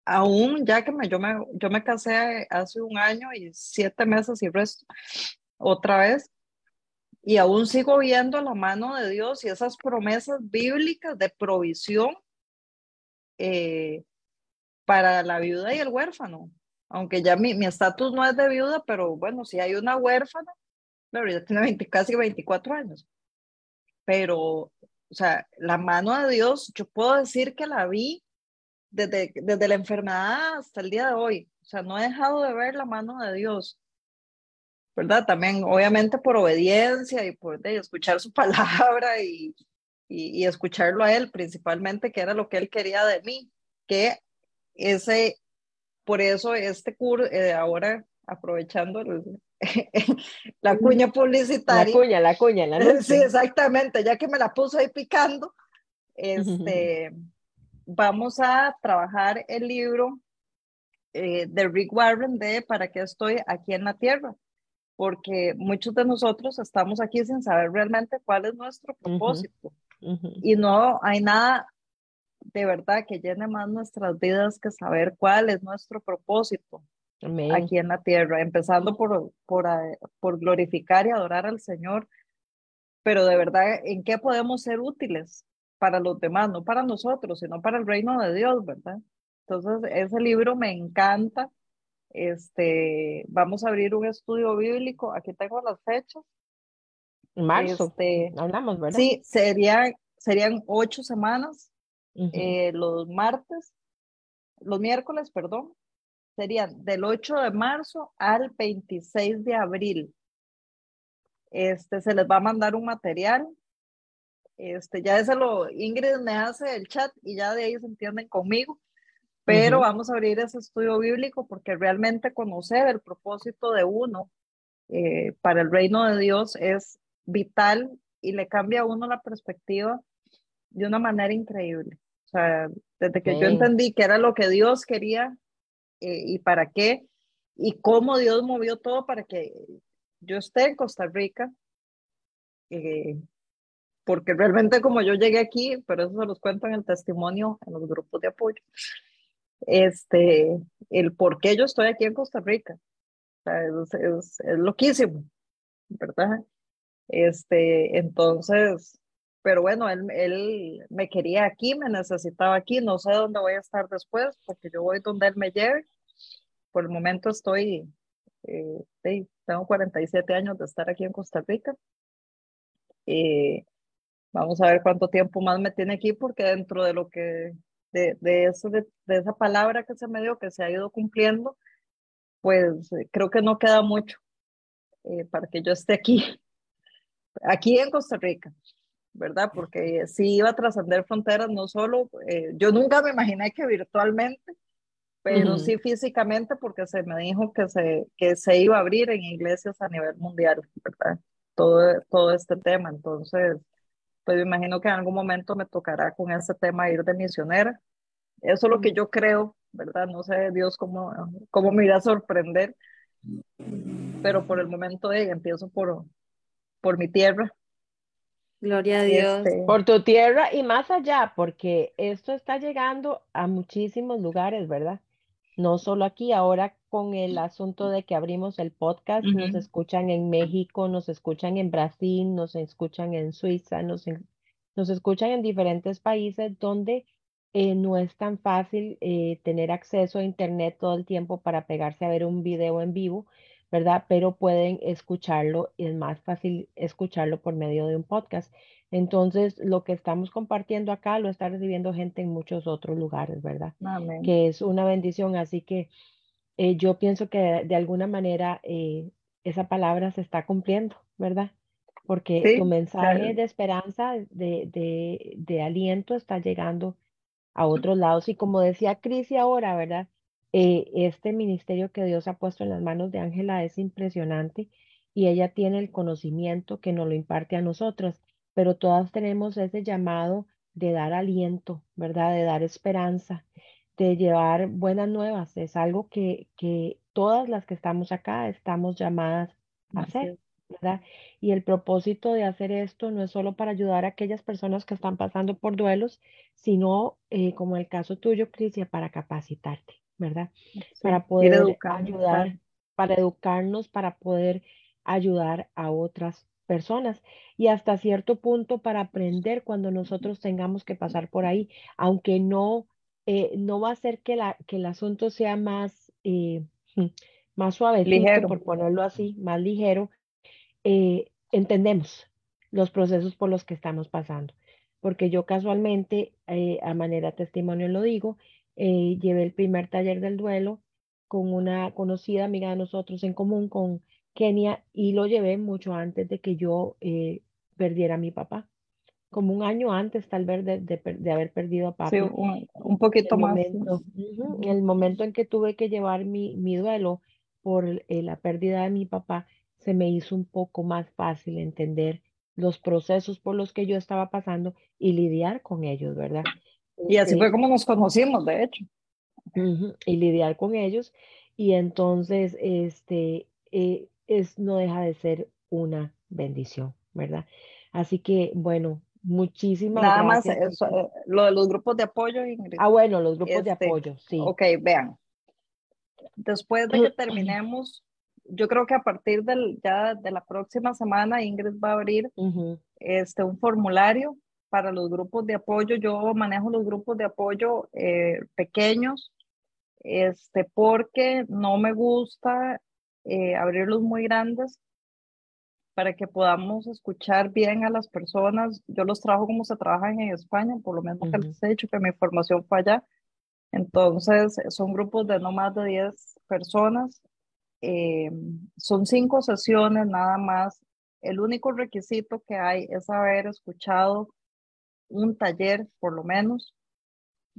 B: aún ya que me, yo, me, yo me casé hace un año y siete meses y resto, otra vez, y aún sigo viendo la mano de Dios y esas promesas bíblicas de provisión eh, para la viuda y el huérfano. Aunque ya mi mi estatus no es de viuda, pero bueno, si hay una huérfana, claro, ya tiene 20, casi 24 años. Pero, o sea, la mano de Dios, yo puedo decir que la vi desde, desde la enfermedad hasta el día de hoy. O sea, no he dejado de ver la mano de Dios. ¿verdad? También, obviamente, por obediencia y por de, escuchar su palabra y, y, y, escucharlo a él, principalmente, que era lo que él quería de mí, que ese, por eso este curso, eh, ahora aprovechando el, la cuña publicitaria.
A: La cuña, la cuña, la noche.
B: Sí, exactamente, ya que me la puso ahí picando, este, vamos a trabajar el libro eh, de Rick Warren de ¿Para qué estoy aquí en la Tierra? porque muchos de nosotros estamos aquí sin saber realmente cuál es nuestro propósito. Uh -huh. Uh -huh. Y no hay nada de verdad que llene más nuestras vidas que saber cuál es nuestro propósito Amén. aquí en la tierra, empezando por, por, por glorificar y adorar al Señor, pero de verdad, ¿en qué podemos ser útiles para los demás? No para nosotros, sino para el reino de Dios, ¿verdad? Entonces, ese libro me encanta este, vamos a abrir un estudio bíblico. Aquí tengo las fechas.
A: Marzo. Este, hablamos, ¿verdad?
B: Sí, sería, serían ocho semanas. Uh -huh. eh, los martes, los miércoles, perdón, serían del 8 de marzo al 26 de abril. Este, se les va a mandar un material. Este, ya ese lo, Ingrid me hace el chat y ya de ahí se entienden conmigo pero vamos a abrir ese estudio bíblico porque realmente conocer el propósito de uno eh, para el reino de Dios es vital y le cambia a uno la perspectiva de una manera increíble. O sea, desde que yo entendí que era lo que Dios quería eh, y para qué, y cómo Dios movió todo para que yo esté en Costa Rica, eh, porque realmente como yo llegué aquí, pero eso se los cuento en el testimonio, en los grupos de apoyo, este, el por qué yo estoy aquí en Costa Rica. O sea, es, es, loquísimo, ¿verdad? Este, entonces, pero bueno, él, él me quería aquí, me necesitaba aquí, no sé dónde voy a estar después, porque yo voy donde él me lleve. Por el momento estoy, eh, tengo 47 años de estar aquí en Costa Rica. Eh, vamos a ver cuánto tiempo más me tiene aquí, porque dentro de lo que, de, de, eso, de, esa palabra que se me dio, que se ha ido cumpliendo, pues eh, creo que no queda mucho para que yo esté aquí, aquí en Costa Rica. ¿verdad? Porque sí iba a trascender fronteras, no solo, eh, yo nunca me imaginé que virtualmente, pero sí físicamente porque se me dijo que se, que se iba a abrir en iglesias a nivel mundial, ¿verdad? Todo, todo este tema, entonces, pues me imagino que en algún momento me tocará con ese tema ir de misionera. Eso es lo que yo creo, ¿verdad? No sé Dios cómo, cómo me irá a sorprender, pero por el momento eh, empiezo por, por mi tierra,
G: Gloria a Dios.
A: Este, por tu tierra y más allá, porque esto está llegando a muchísimos lugares, ¿verdad? No solo aquí, ahora con el asunto de que abrimos el podcast, nos escuchan en México, nos escuchan en Brasil, nos escuchan en Suiza, nos, nos escuchan en diferentes países donde eh, no es tan fácil eh, tener acceso a Internet todo el tiempo para pegarse a ver un video en vivo. ¿Verdad? Pero pueden escucharlo y es más fácil escucharlo por medio de un podcast. Entonces, lo que estamos compartiendo acá lo está recibiendo gente en muchos otros lugares, ¿verdad? Que es una bendición. Así que eh, yo pienso que de, alguna manera eh, esa palabra se está cumpliendo, ¿verdad? Porque tu mensaje de esperanza, de, de, de aliento está llegando a otros lados. Y como decía Cris ahora, ¿verdad? Eh, este ministerio que Dios ha puesto en las manos de Ángela es impresionante y ella tiene el conocimiento que nos lo imparte a nosotros, pero todas tenemos ese llamado de dar aliento, ¿verdad? De dar esperanza, de llevar buenas nuevas. Es algo que, que todas las que estamos acá estamos llamadas a hacer. ¿verdad? Y el propósito de hacer esto no es solo para ayudar a aquellas personas que están pasando por duelos, sino, eh, como el caso tuyo, Crisia, para capacitarte. ¿Verdad? para poder ayudar, para educarnos, para poder ayudar a otras personas y hasta cierto punto para aprender cuando nosotros tengamos que pasar por ahí, aunque no, eh, no va a ser que, la, que el asunto sea más, eh, más suave, por ponerlo así, más ligero, eh, entendemos los procesos por los que estamos pasando. Porque yo casualmente, a manera de testimonio lo digo, eh, llevé el primer taller del duelo con una conocida amiga de nosotros en común, con Kenia, y lo llevé mucho antes de que yo eh, perdiera a mi papá, como un año antes tal vez de, de, haber perdido a papá.
B: Sí, un, poquito más.
A: Momento, en el momento en que tuve que llevar mi, mi duelo por eh, la pérdida de mi papá, se me hizo un poco más fácil entender los procesos por los que yo estaba pasando y lidiar con ellos, ¿verdad?
B: Y así fue como nos conocimos, de hecho.
A: y lidiar con ellos. Y entonces, este, eh, es, no deja de ser una bendición, ¿verdad? Así que, bueno, muchísimas
B: Nada más eh, lo de los grupos de apoyo,
A: Ah, bueno, los grupos de este, apoyo, sí.
B: Ok, vean. Después de que terminemos, yo creo que a partir del, ya de la próxima semana, Ingrid va a abrir este, un formulario para los grupos de apoyo. Yo manejo los grupos de apoyo eh, pequeños, este, porque no me gusta eh, abrirlos muy grandes para que podamos escuchar bien a las personas. Yo los trabajo como se trabajan en España, por lo menos que les he dicho que mi formación fue allá. Entonces, son grupos de no más de 10 personas. Eh, son cinco sesiones nada más. El único requisito que hay es haber escuchado un taller por lo menos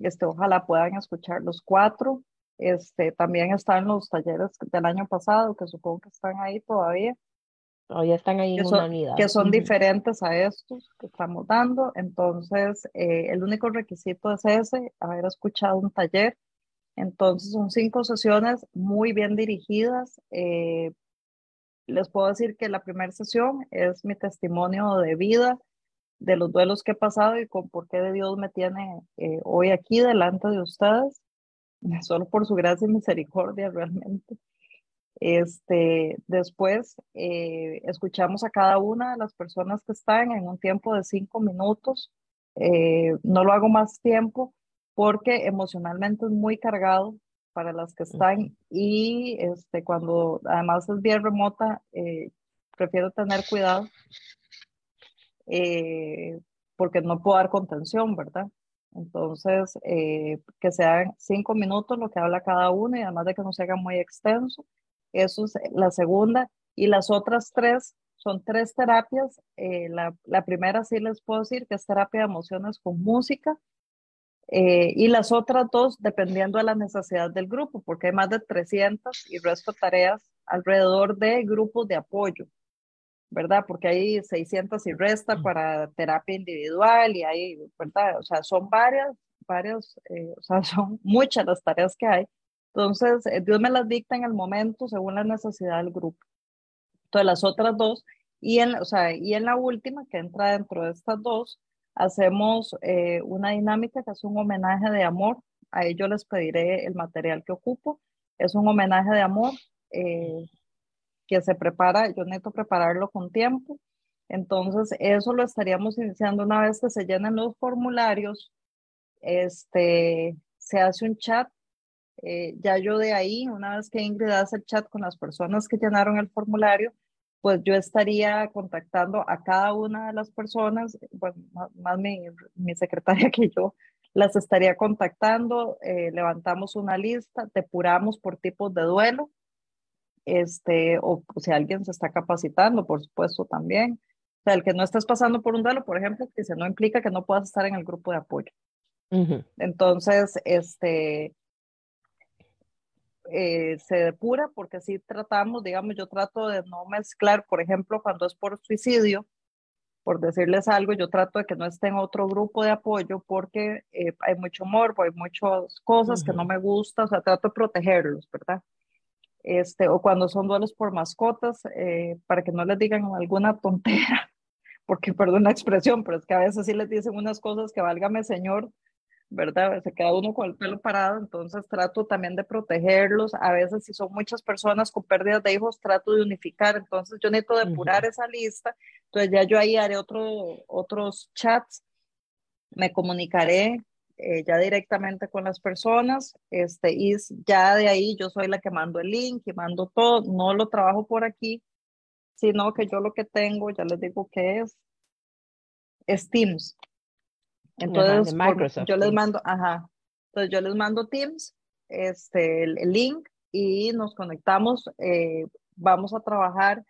B: Este, ojalá puedan escuchar los cuatro. Este, también están los talleres del año pasado, que supongo que están ahí todavía.
A: Todavía están ahí
B: que
A: en
B: son,
A: unidad.
B: que son diferentes a estos que estamos dando. Entonces, eh, el único requisito es ese, haber escuchado un taller. Entonces, son cinco sesiones muy bien dirigidas. Eh, les puedo decir que la primera sesión es mi testimonio de vida, de los duelos que he pasado y con por qué Dios me tiene eh, hoy aquí delante de ustedes, solo por su gracia y misericordia realmente. Este, después eh, escuchamos a cada una de las personas que están en un tiempo de cinco minutos. Eh, no lo hago más tiempo porque emocionalmente es muy cargado para las que están y este, cuando además es bien remota, prefiero tener cuidado eh, porque no puedo dar contención, ¿verdad? Entonces, eh, que sean cinco minutos lo que habla cada uno y además de que no se haga muy extenso. Eso es la segunda. Y las otras tres son tres terapias. Eh, la, la, primera sí les puedo decir que es terapia de emociones con música. Eh, y las otras dos, dependiendo de la necesidad del grupo, porque hay más de 300 y resto tareas alrededor de grupos de apoyo, ¿verdad? Porque hay 600 y resta para terapia individual y hay, ¿verdad? O sea, son varias, varias, eh, o sea, son muchas las tareas que hay. Entonces, eh, Dios me las dicta en el momento según la necesidad del grupo. Entonces, las otras dos, y en, o sea, y en la última, que entra dentro de estas dos, hacemos eh, una dinámica que es un homenaje de amor. A ello les pediré el material que ocupo. Es un homenaje de amor eh, que se prepara, yo necesito prepararlo con tiempo. Entonces, eso lo estaríamos iniciando una vez que se llenen los formularios. Este, se hace un chat eh, ya yo de ahí, una vez que Ingrid hace el chat con las personas que llenaron el formulario, pues yo estaría contactando a cada una de las personas, más mi, mi, secretaria que yo, las estaría contactando, eh, levantamos una lista, depuramos por tipos de duelo, este, o, o si alguien se está capacitando, por supuesto también. O sea, el que no estés pasando por un duelo, por ejemplo, dice, no implica que no puedas estar en el grupo de apoyo. Uh -huh. Entonces, este, eh, se depura porque así tratamos, digamos, yo trato de no mezclar, por ejemplo, cuando es por suicidio, por decirles algo, yo trato de que no esté en otro grupo de apoyo porque eh, hay mucho morbo, hay muchas cosas uh -huh. que no me gustan, o sea, trato de protegerlos, ¿verdad? Este, o cuando son duelos por mascotas, eh, para que no les digan alguna tontera, porque perdón la expresión, pero es que a veces sí les dicen unas cosas que válgame señor, ¿verdad? Se queda uno con el pelo parado, entonces trato también de protegerlos. A veces, si son muchas personas con pérdidas de hijos, trato de unificar. Entonces, yo necesito depurar uh -huh. esa lista. Entonces, ya yo ahí haré otro, otros chats, me comunicaré eh, ya directamente con las personas, este, y ya de ahí yo soy la que mando el link y mando todo. No lo trabajo por aquí, sino que yo lo que tengo, ya les digo que es, es Teams. Entonces, por, yo les mando, ajá, entonces yo les mando Teams, este, el, el link y nos conectamos, eh, vamos a trabajar.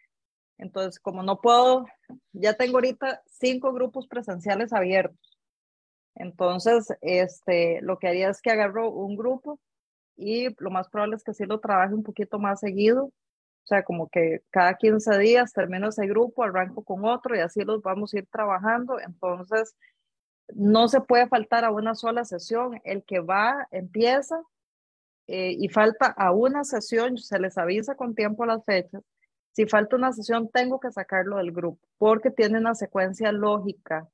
B: Entonces, como no puedo, ya tengo ahorita cinco grupos presenciales abiertos. Entonces, este, lo que haría es que agarro un grupo y lo más probable es que sí lo trabaje un poquito más seguido. O sea, como que cada 15 días termino ese grupo, arranco con otro y así los vamos a ir trabajando. Entonces, no se puede faltar a una sola sesión. El que va, empieza eh, y falta a una sesión, se les avisa con tiempo las fechas. Si falta una sesión, tengo que sacarlo del grupo porque tiene una secuencia lógica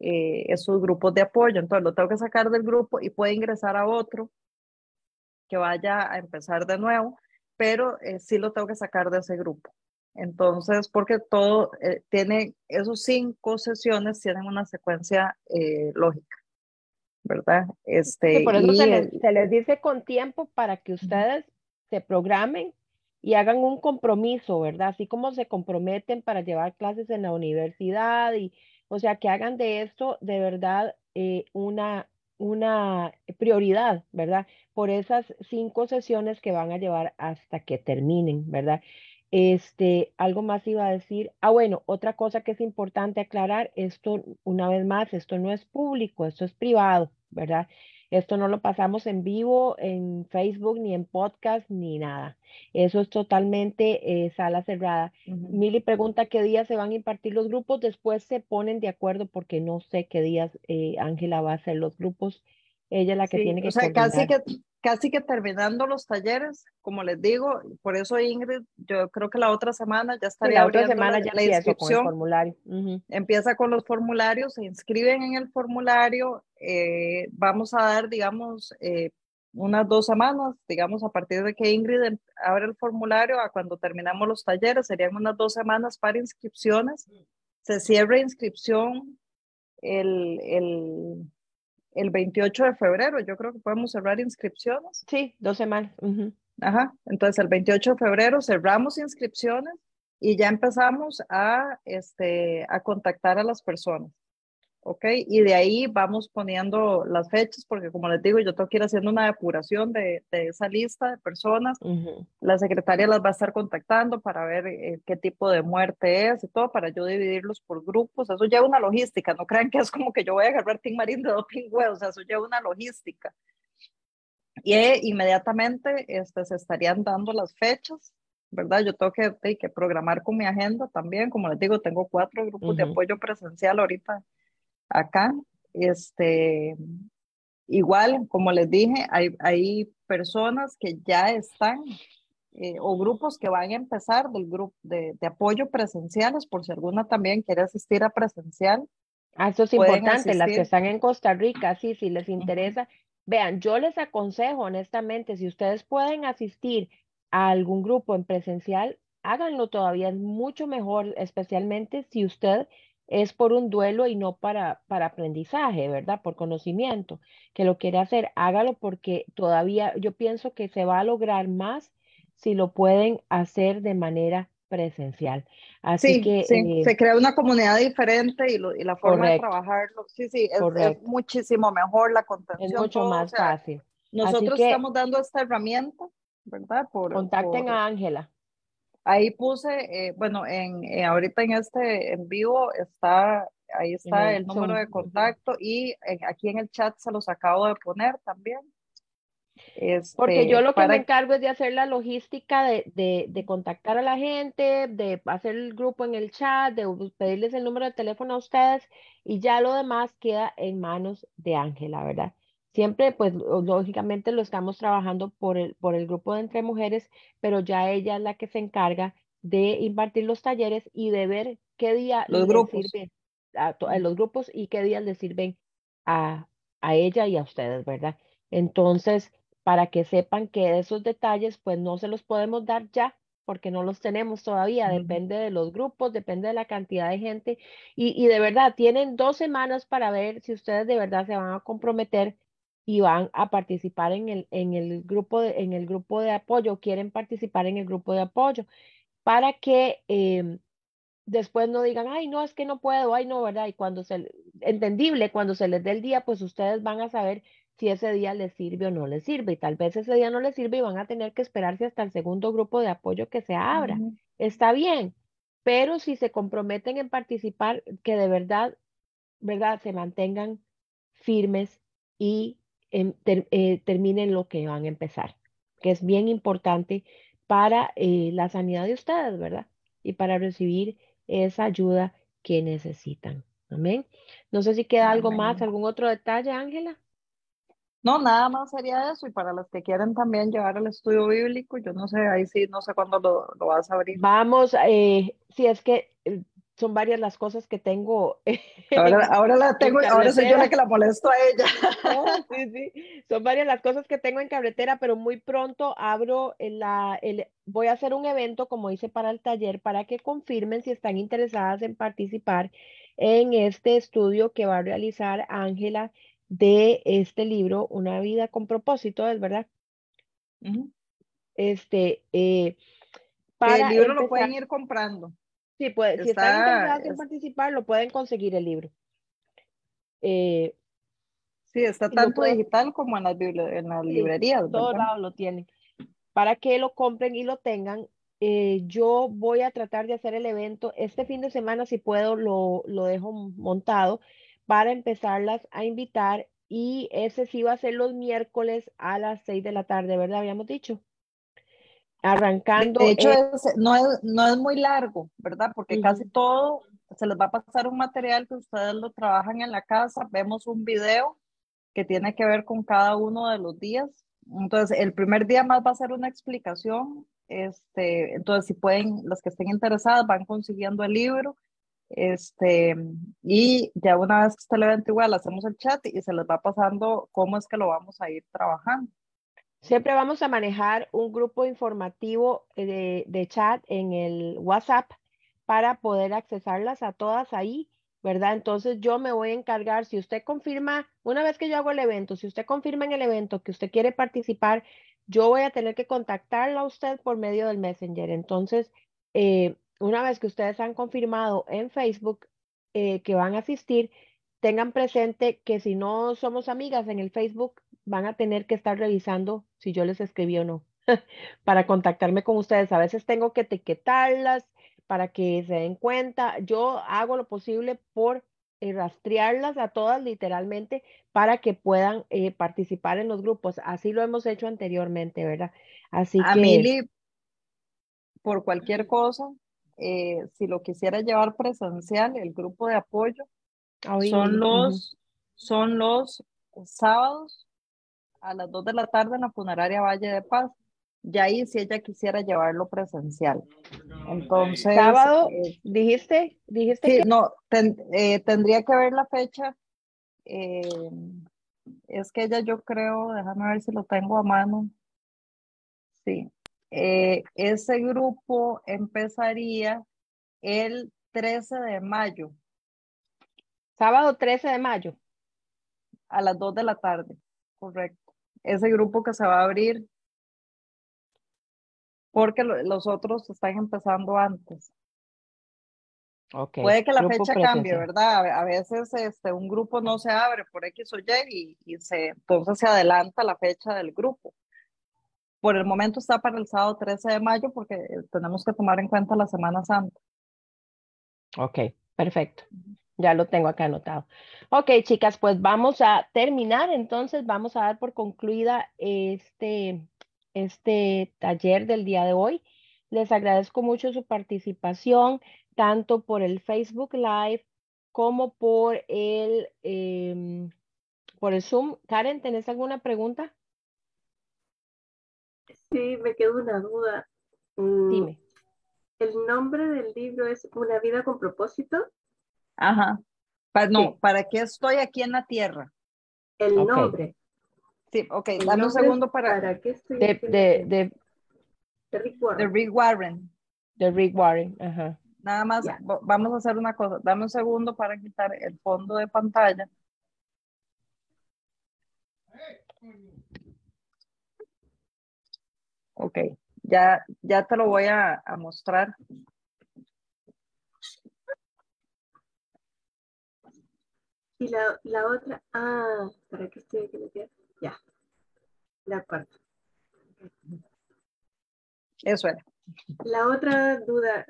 B: eh, esos grupos de apoyo. Entonces lo tengo que sacar del grupo y puede ingresar a otro que vaya a empezar de nuevo, pero eh, sí lo tengo que sacar de ese grupo. Entonces, porque todo eh, tiene, esos cinco sesiones tienen una secuencia eh, lógica, ¿verdad? Este,
A: sí, por eso y, se, les, se, les, dice con tiempo para que ustedes se programen y hagan un compromiso, ¿verdad? Así como se comprometen para llevar clases en la universidad y, o sea, que hagan de esto de verdad eh, una, una prioridad, ¿verdad? Por esas cinco sesiones que van a llevar hasta que terminen, ¿verdad? Este, algo más iba a decir. Ah, bueno, otra cosa que es importante aclarar, esto, una vez más, esto no es público, esto es privado, ¿verdad? Esto no lo pasamos en vivo, en Facebook, ni en podcast, ni nada. Eso es totalmente eh, sala cerrada. Mili pregunta qué días se van a impartir los grupos. Después se ponen de acuerdo porque no sé qué días eh, Ángela va a hacer los grupos. Ella es la que tiene que
B: O sea, casi que, casi que terminando los talleres, como les digo, por eso Ingrid, yo creo que la otra semana ya estaría
A: la otra semana ya la inscripción. Con el formulario.
B: Empieza con los formularios, se inscriben en el formulario, eh, vamos a dar, digamos, eh, unas dos semanas, digamos, a partir de que Ingrid em, abre el formulario a cuando terminamos los talleres, serían unas dos semanas para inscripciones. Se cierra inscripción el, el el 28 de febrero. Yo creo que podemos cerrar inscripciones.
A: Sí, dos semanas.
B: Ajá, entonces el 28 de febrero cerramos inscripciones y ya empezamos a, este, a contactar a las personas. ¿Ok? Y de ahí vamos poniendo las fechas, porque como les digo, yo tengo que ir haciendo una depuración de, de esa lista de personas. La secretaria las va a estar contactando para ver eh, qué tipo de muerte es y todo, para yo dividirlos por grupos. Eso lleva una logística, no crean que es como que yo voy a agarrar Team Marín de doping o sea, eso lleva una logística. Y eh, inmediatamente este, se estarían dando las fechas, ¿verdad? Yo tengo que, que programar con mi agenda también, como les digo, tengo cuatro grupos de apoyo presencial ahorita acá. Este, igual, como les dije, hay, hay personas que ya están eh, o grupos que van a empezar del grupo de, de, apoyo presenciales, por si alguna también quiere asistir a presencial.
A: Ah, eso es importante, las que están en Costa Rica, sí, si les interesa. Vean, yo les aconsejo honestamente, si ustedes pueden asistir a algún grupo en presencial, háganlo todavía, es mucho mejor, especialmente si usted es por un duelo y no para, para aprendizaje, ¿verdad? Por conocimiento, que lo quiere hacer, hágalo porque todavía yo pienso que se va a lograr más si lo pueden hacer de manera presencial. Así
B: sí,
A: que
B: sí. Eh, se crea una comunidad diferente y, y la forma de trabajarlo, sí, sí, es, muchísimo mejor la contención.
A: Es mucho más fácil.
B: Nosotros estamos dando esta herramienta, ¿verdad?
A: Por, contacten a Ángela.
B: Ahí puse, eh, bueno, en, eh, ahorita en este en vivo está, ahí está el, número de contacto y aquí en el chat se los acabo de poner también.
A: Porque yo este, lo que me encargo es de hacer la logística de, de, de, contactar a la gente, de hacer el grupo en el chat, de pedirles el número de teléfono a ustedes y ya lo demás queda en manos de Ángela, ¿verdad? Siempre, pues lógicamente lo estamos trabajando por el, por el grupo de entre mujeres, pero ya ella es la que se encarga de impartir los talleres y de ver qué día
B: los grupos.
A: sirven a, los grupos y qué días le sirven a, a ella y a ustedes, ¿verdad? Entonces, para que sepan que esos detalles, pues no se los podemos dar ya, porque no los tenemos todavía, depende de los grupos, depende de la cantidad de gente y, y, de verdad tienen dos semanas para ver si ustedes de verdad se van a comprometer y van a participar en el, en el, grupo, de, en el grupo de apoyo, quieren participar en el grupo de apoyo, para que em, después no digan, ay, no, es que no puedo, ay, no, ¿verdad? Y cuando se, entendible, cuando se les dé el día, pues ustedes van a saber si ese día les sirve o no les sirve. Y tal vez ese día no les sirve y van a tener que esperarse hasta el segundo grupo de apoyo que se abra. Está bien, pero si se comprometen en participar, que de verdad, ¿verdad? Se mantengan firmes y eh, terminen lo que van a empezar, que es bien importante para eh, la sanidad de ustedes, ¿verdad? Y para recibir esa ayuda que necesitan. Amén. No sé si queda algo más, algún otro detalle, Ángela.
B: No, nada más sería eso. Y para los que quieren también llevar el estudio bíblico, yo no sé, ahí sí, no sé cuándo lo, lo vas a abrir.
A: Vamos, eh, si es que son varias las cosas que tengo.
B: Ahora, ahora la tengo, ahora soy yo la que la molesto a ella.
A: sí, sí, son varias las cosas que tengo en carretera, pero muy pronto abro la, el, voy a hacer un evento, como hice para el taller, para que confirmen si están interesadas en participar en este estudio que va a realizar Ángela de este libro, Una vida con propósito, ¿es verdad? Este, eh,
B: para el libro lo pueden ir comprando.
A: Sí, puede, si están interesados en participar, lo pueden conseguir el libro. Eh,
B: sí, está tanto digital como en las, en las librerías.
A: En todos lados lo tienen. Para que lo compren y lo tengan, eh, yo voy a tratar de hacer el evento este fin de semana, si puedo, lo, lo dejo montado para empezarlas a invitar y ese sí va a ser los miércoles a las 6 de la tarde, ¿verdad? Habíamos dicho. Arrancando.
B: De hecho, no, es, no es muy largo, ¿verdad? Porque casi todo se les va a pasar un material que ustedes lo trabajan en la casa. Vemos un video que tiene que ver con cada uno de los días. Entonces, el primer día más va a ser una explicación. Este, entonces, si pueden, los que estén interesados, van consiguiendo el libro. Este, y ya una vez que esté el evento igual, hacemos el chat y se les va pasando cómo es que lo vamos a ir trabajando.
A: Siempre vamos a manejar un grupo informativo eh, de, chat en el WhatsApp para poder accesarlas a todas ahí, ¿verdad? Entonces yo me voy a encargar, si usted confirma, una vez que yo hago el evento, si usted confirma en el evento que usted quiere participar, yo voy a tener que contactarla a usted por medio del Messenger. Entonces, eh, una vez que ustedes han confirmado en Facebook eh, que van a asistir, tengan presente que si no somos amigas en el Facebook, van a tener que estar revisando si yo les escribí o no para contactarme con ustedes. A veces tengo que etiquetarlas para que se den cuenta. Yo hago lo posible por eh, rastrearlas a todas literalmente para que puedan eh, participar en los grupos. Así lo hemos hecho anteriormente, ¿verdad? Así
B: a que... por cualquier cosa, eh, si lo quisiera llevar presencial, el grupo de apoyo, son los, son los sábados a las 2 de la tarde en la funeraria Valle de Paz. Y ahí si ella quisiera llevarlo presencial. Entonces.
A: Sábado, eh, dijiste, dijiste.
B: Sí, no, eh, tendría que ver la fecha. Eh, es que ella yo creo, déjame ver si lo tengo a mano. Sí. ese grupo empezaría el 13 de mayo.
A: Sábado 13 de mayo.
B: A las 2 de la tarde, correcto ese grupo que se va a abrir porque los otros están empezando antes.
A: Okay.
B: Puede que la fecha cambie, ¿verdad? A veces este, un grupo no se abre por X o Y y, se, entonces se adelanta la fecha del grupo. Por el momento está para el sábado 13 de mayo porque eh, tenemos que tomar en cuenta la Semana Santa.
A: Ok, perfecto. Ya lo tengo acá anotado. Ok, chicas, pues vamos a terminar. Entonces, vamos a dar por concluida este, este taller del día de hoy. Les agradezco mucho su participación, tanto por el Facebook Live como por el, em, por el Zoom. Karen, ¿tenés alguna pregunta?
F: Sí, me quedó una duda. Mm,
A: Dime.
F: ¿El nombre del libro es Una vida con propósito?
B: Ajá. Para, no, ¿para qué estoy aquí en la tierra?
F: El nombre.
B: Sí, ok, dame un segundo para...
F: ¿Para qué estoy
A: de, de, de,
F: de, Rick Warren.
B: De Rick Warren.
A: De Rick Warren, ajá.
B: Nada más, vamos a hacer una cosa. Dame un segundo para quitar el fondo de pantalla. Ok, ya, ya te lo voy a, a mostrar.
F: Y la, la otra, ah, ¿para qué estoy aquí? Ya, de acuerdo.
B: Eso era.
F: La otra duda,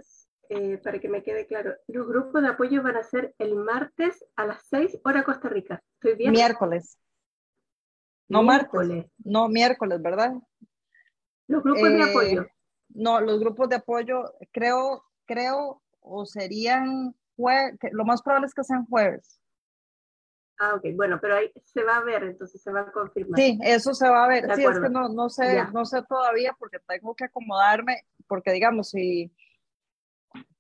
F: eh, para que me quede claro, los grupos de apoyo van a ser el martes a las 6 hora Costa Rica. ¿Estoy bien?
B: Miércoles. No martes. No, miércoles, ¿verdad?
F: Los grupos de eh, apoyo.
B: No, los grupos de apoyo, creo, creo, o serían, lo más probable es que sean jueves.
F: Ah, ok, bueno, pero ahí se va a ver, entonces se va a confirmar.
B: Sí, eso se va a ver. Sí, es que no, no sé, no sé todavía porque tengo que acomodarme, porque digamos, si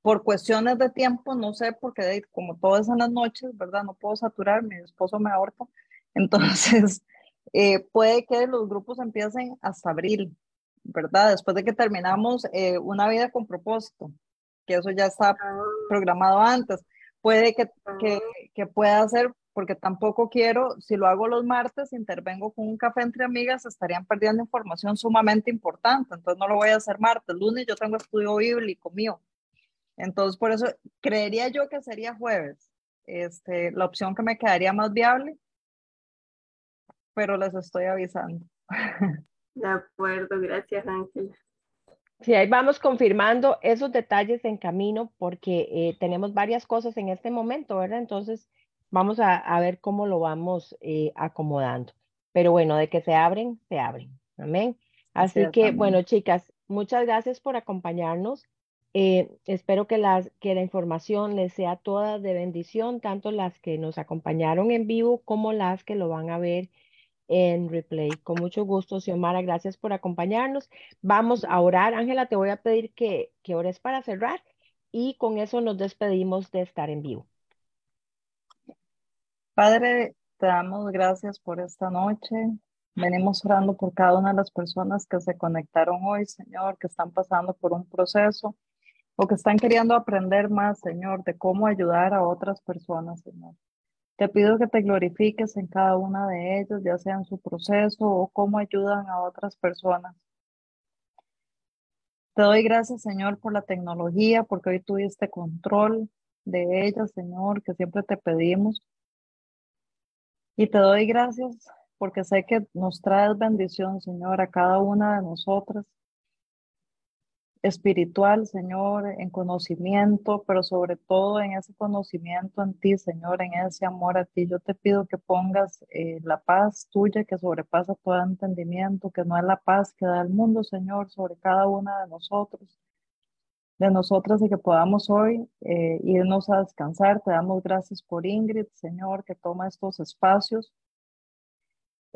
B: por cuestiones de tiempo, no sé, porque como todo es en las noches, ¿verdad? No puedo saturar, mi esposo me ahorca. Entonces, eh, puede que los grupos empiecen hasta abril, ¿verdad? Después de que terminamos eh, una vida con propósito, que eso ya está ah. programado antes. Puede que, que, ah. que pueda ser porque tampoco quiero, si lo hago los martes, intervengo con un café entre amigas, estarían perdiendo información sumamente importante, entonces no lo voy a hacer martes, lunes yo tengo estudio bíblico mío, entonces por eso creería yo que sería jueves, este, la opción que me quedaría más viable, pero les estoy avisando.
F: De acuerdo, gracias Ángela.
A: Sí, ahí vamos confirmando esos detalles en camino porque eh, tenemos varias cosas en este momento, ¿verdad? Entonces, vamos a, a ver cómo lo vamos eh, acomodando. Pero bueno, de que se abren, se abren. Amén. Así, que, bueno, chicas, muchas gracias por acompañarnos. Eh, espero que, las, que la información les sea toda de bendición, tanto las que nos acompañaron en vivo como las que lo van a ver en replay. Con mucho gusto, Xiomara, gracias por acompañarnos. Vamos a orar. Ángela, te voy a pedir que, que ores para cerrar y con eso nos despedimos de estar en vivo.
B: Padre, te damos gracias por esta noche. Venimos orando por cada una de las personas que se conectaron hoy, Señor, que están pasando por un proceso o que están queriendo aprender más, Señor, de cómo ayudar a otras personas, Señor. Te pido que te glorifiques en cada una de ellas, ya sea en su proceso o cómo ayudan a otras personas. Te doy gracias, Señor, por la tecnología, porque hoy tuviste control de ella, Señor, que siempre te pedimos. Y te doy gracias porque sé que nos traes bendición, Señor, a cada una de nosotras. Espiritual, Señor, en conocimiento, pero sobre todo en ese conocimiento en ti, Señor, en ese amor a ti. Yo te pido que pongas eh, la paz tuya que sobrepasa todo entendimiento, que no es la paz que da el mundo, Señor, sobre cada una de nosotros de nosotras y que podamos hoy eh, irnos a descansar. Te damos gracias por Ingrid, Señor, que toma estos espacios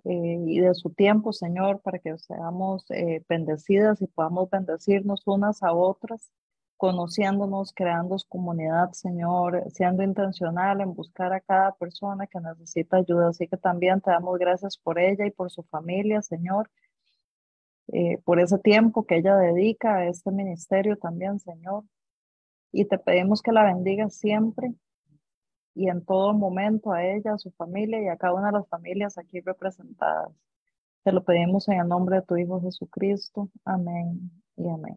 B: eh, y de su tiempo, Señor, para que seamos eh, bendecidas y podamos bendecirnos unas a otras, conociéndonos, creando comunidad, Señor, siendo intencional en buscar a cada persona que necesita ayuda. Así que también te damos gracias por ella y por su familia, Señor eh, por ese tiempo que ella dedica a este ministerio también, Señor. Y te pedimos que la bendiga siempre y en todo momento a ella, a su familia y a cada una de las familias aquí representadas. Te lo pedimos en el nombre de tu Hijo Jesucristo. Amén y amén.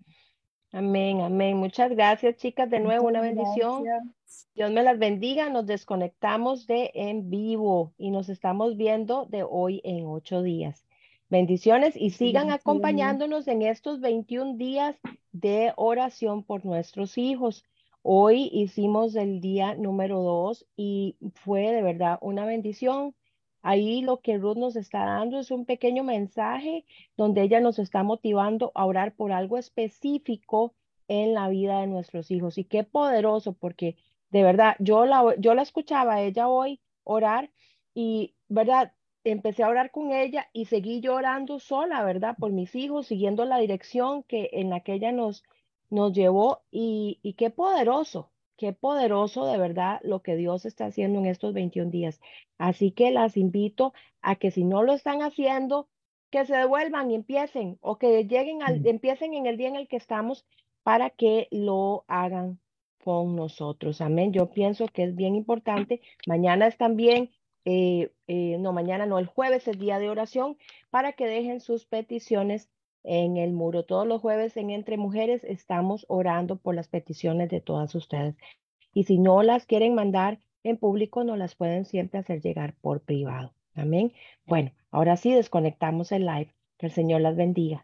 A: Amén, amén. Muchas gracias, chicas. De nuevo, una bendición.
B: gracias.
A: Dios me las bendiga. Nos desconectamos de en vivo y nos estamos viendo de hoy en ocho días. Bendiciones y sigan
C: Bendiciones.
A: acompañándonos en estos 21 días de oración por nuestros hijos. Hoy hicimos el día número dos y fue de verdad una bendición. Ahí lo que Ruth nos está dando es un pequeño mensaje donde ella nos está motivando a orar por algo específico en la vida de nuestros hijos. Y qué poderoso, porque de verdad, yo la, yo la escuchaba a ella hoy orar y, ¿verdad? Empecé a orar con ella y seguí llorando sola, ¿verdad? Por mis hijos, siguiendo la dirección que en la que ella nos, nos llevó y, y qué poderoso, qué poderoso de verdad lo que Dios está haciendo en estos 21 días. Así que las invito a que si no lo están haciendo, que se devuelvan y empiecen o que lleguen al, empiecen en el día en el que estamos para que lo hagan con nosotros. Amén. Yo pienso que es bien importante. Mañana es también, eh, eh, no, mañana no, el jueves es día de oración para que dejen sus peticiones en el muro. Todos los jueves en Entre Mujeres estamos orando por las peticiones de todas ustedes. Y si no las quieren mandar en público, no las pueden siempre hacer llegar por privado. Amén. Bueno, ahora sí desconectamos el live. Que el Señor las bendiga.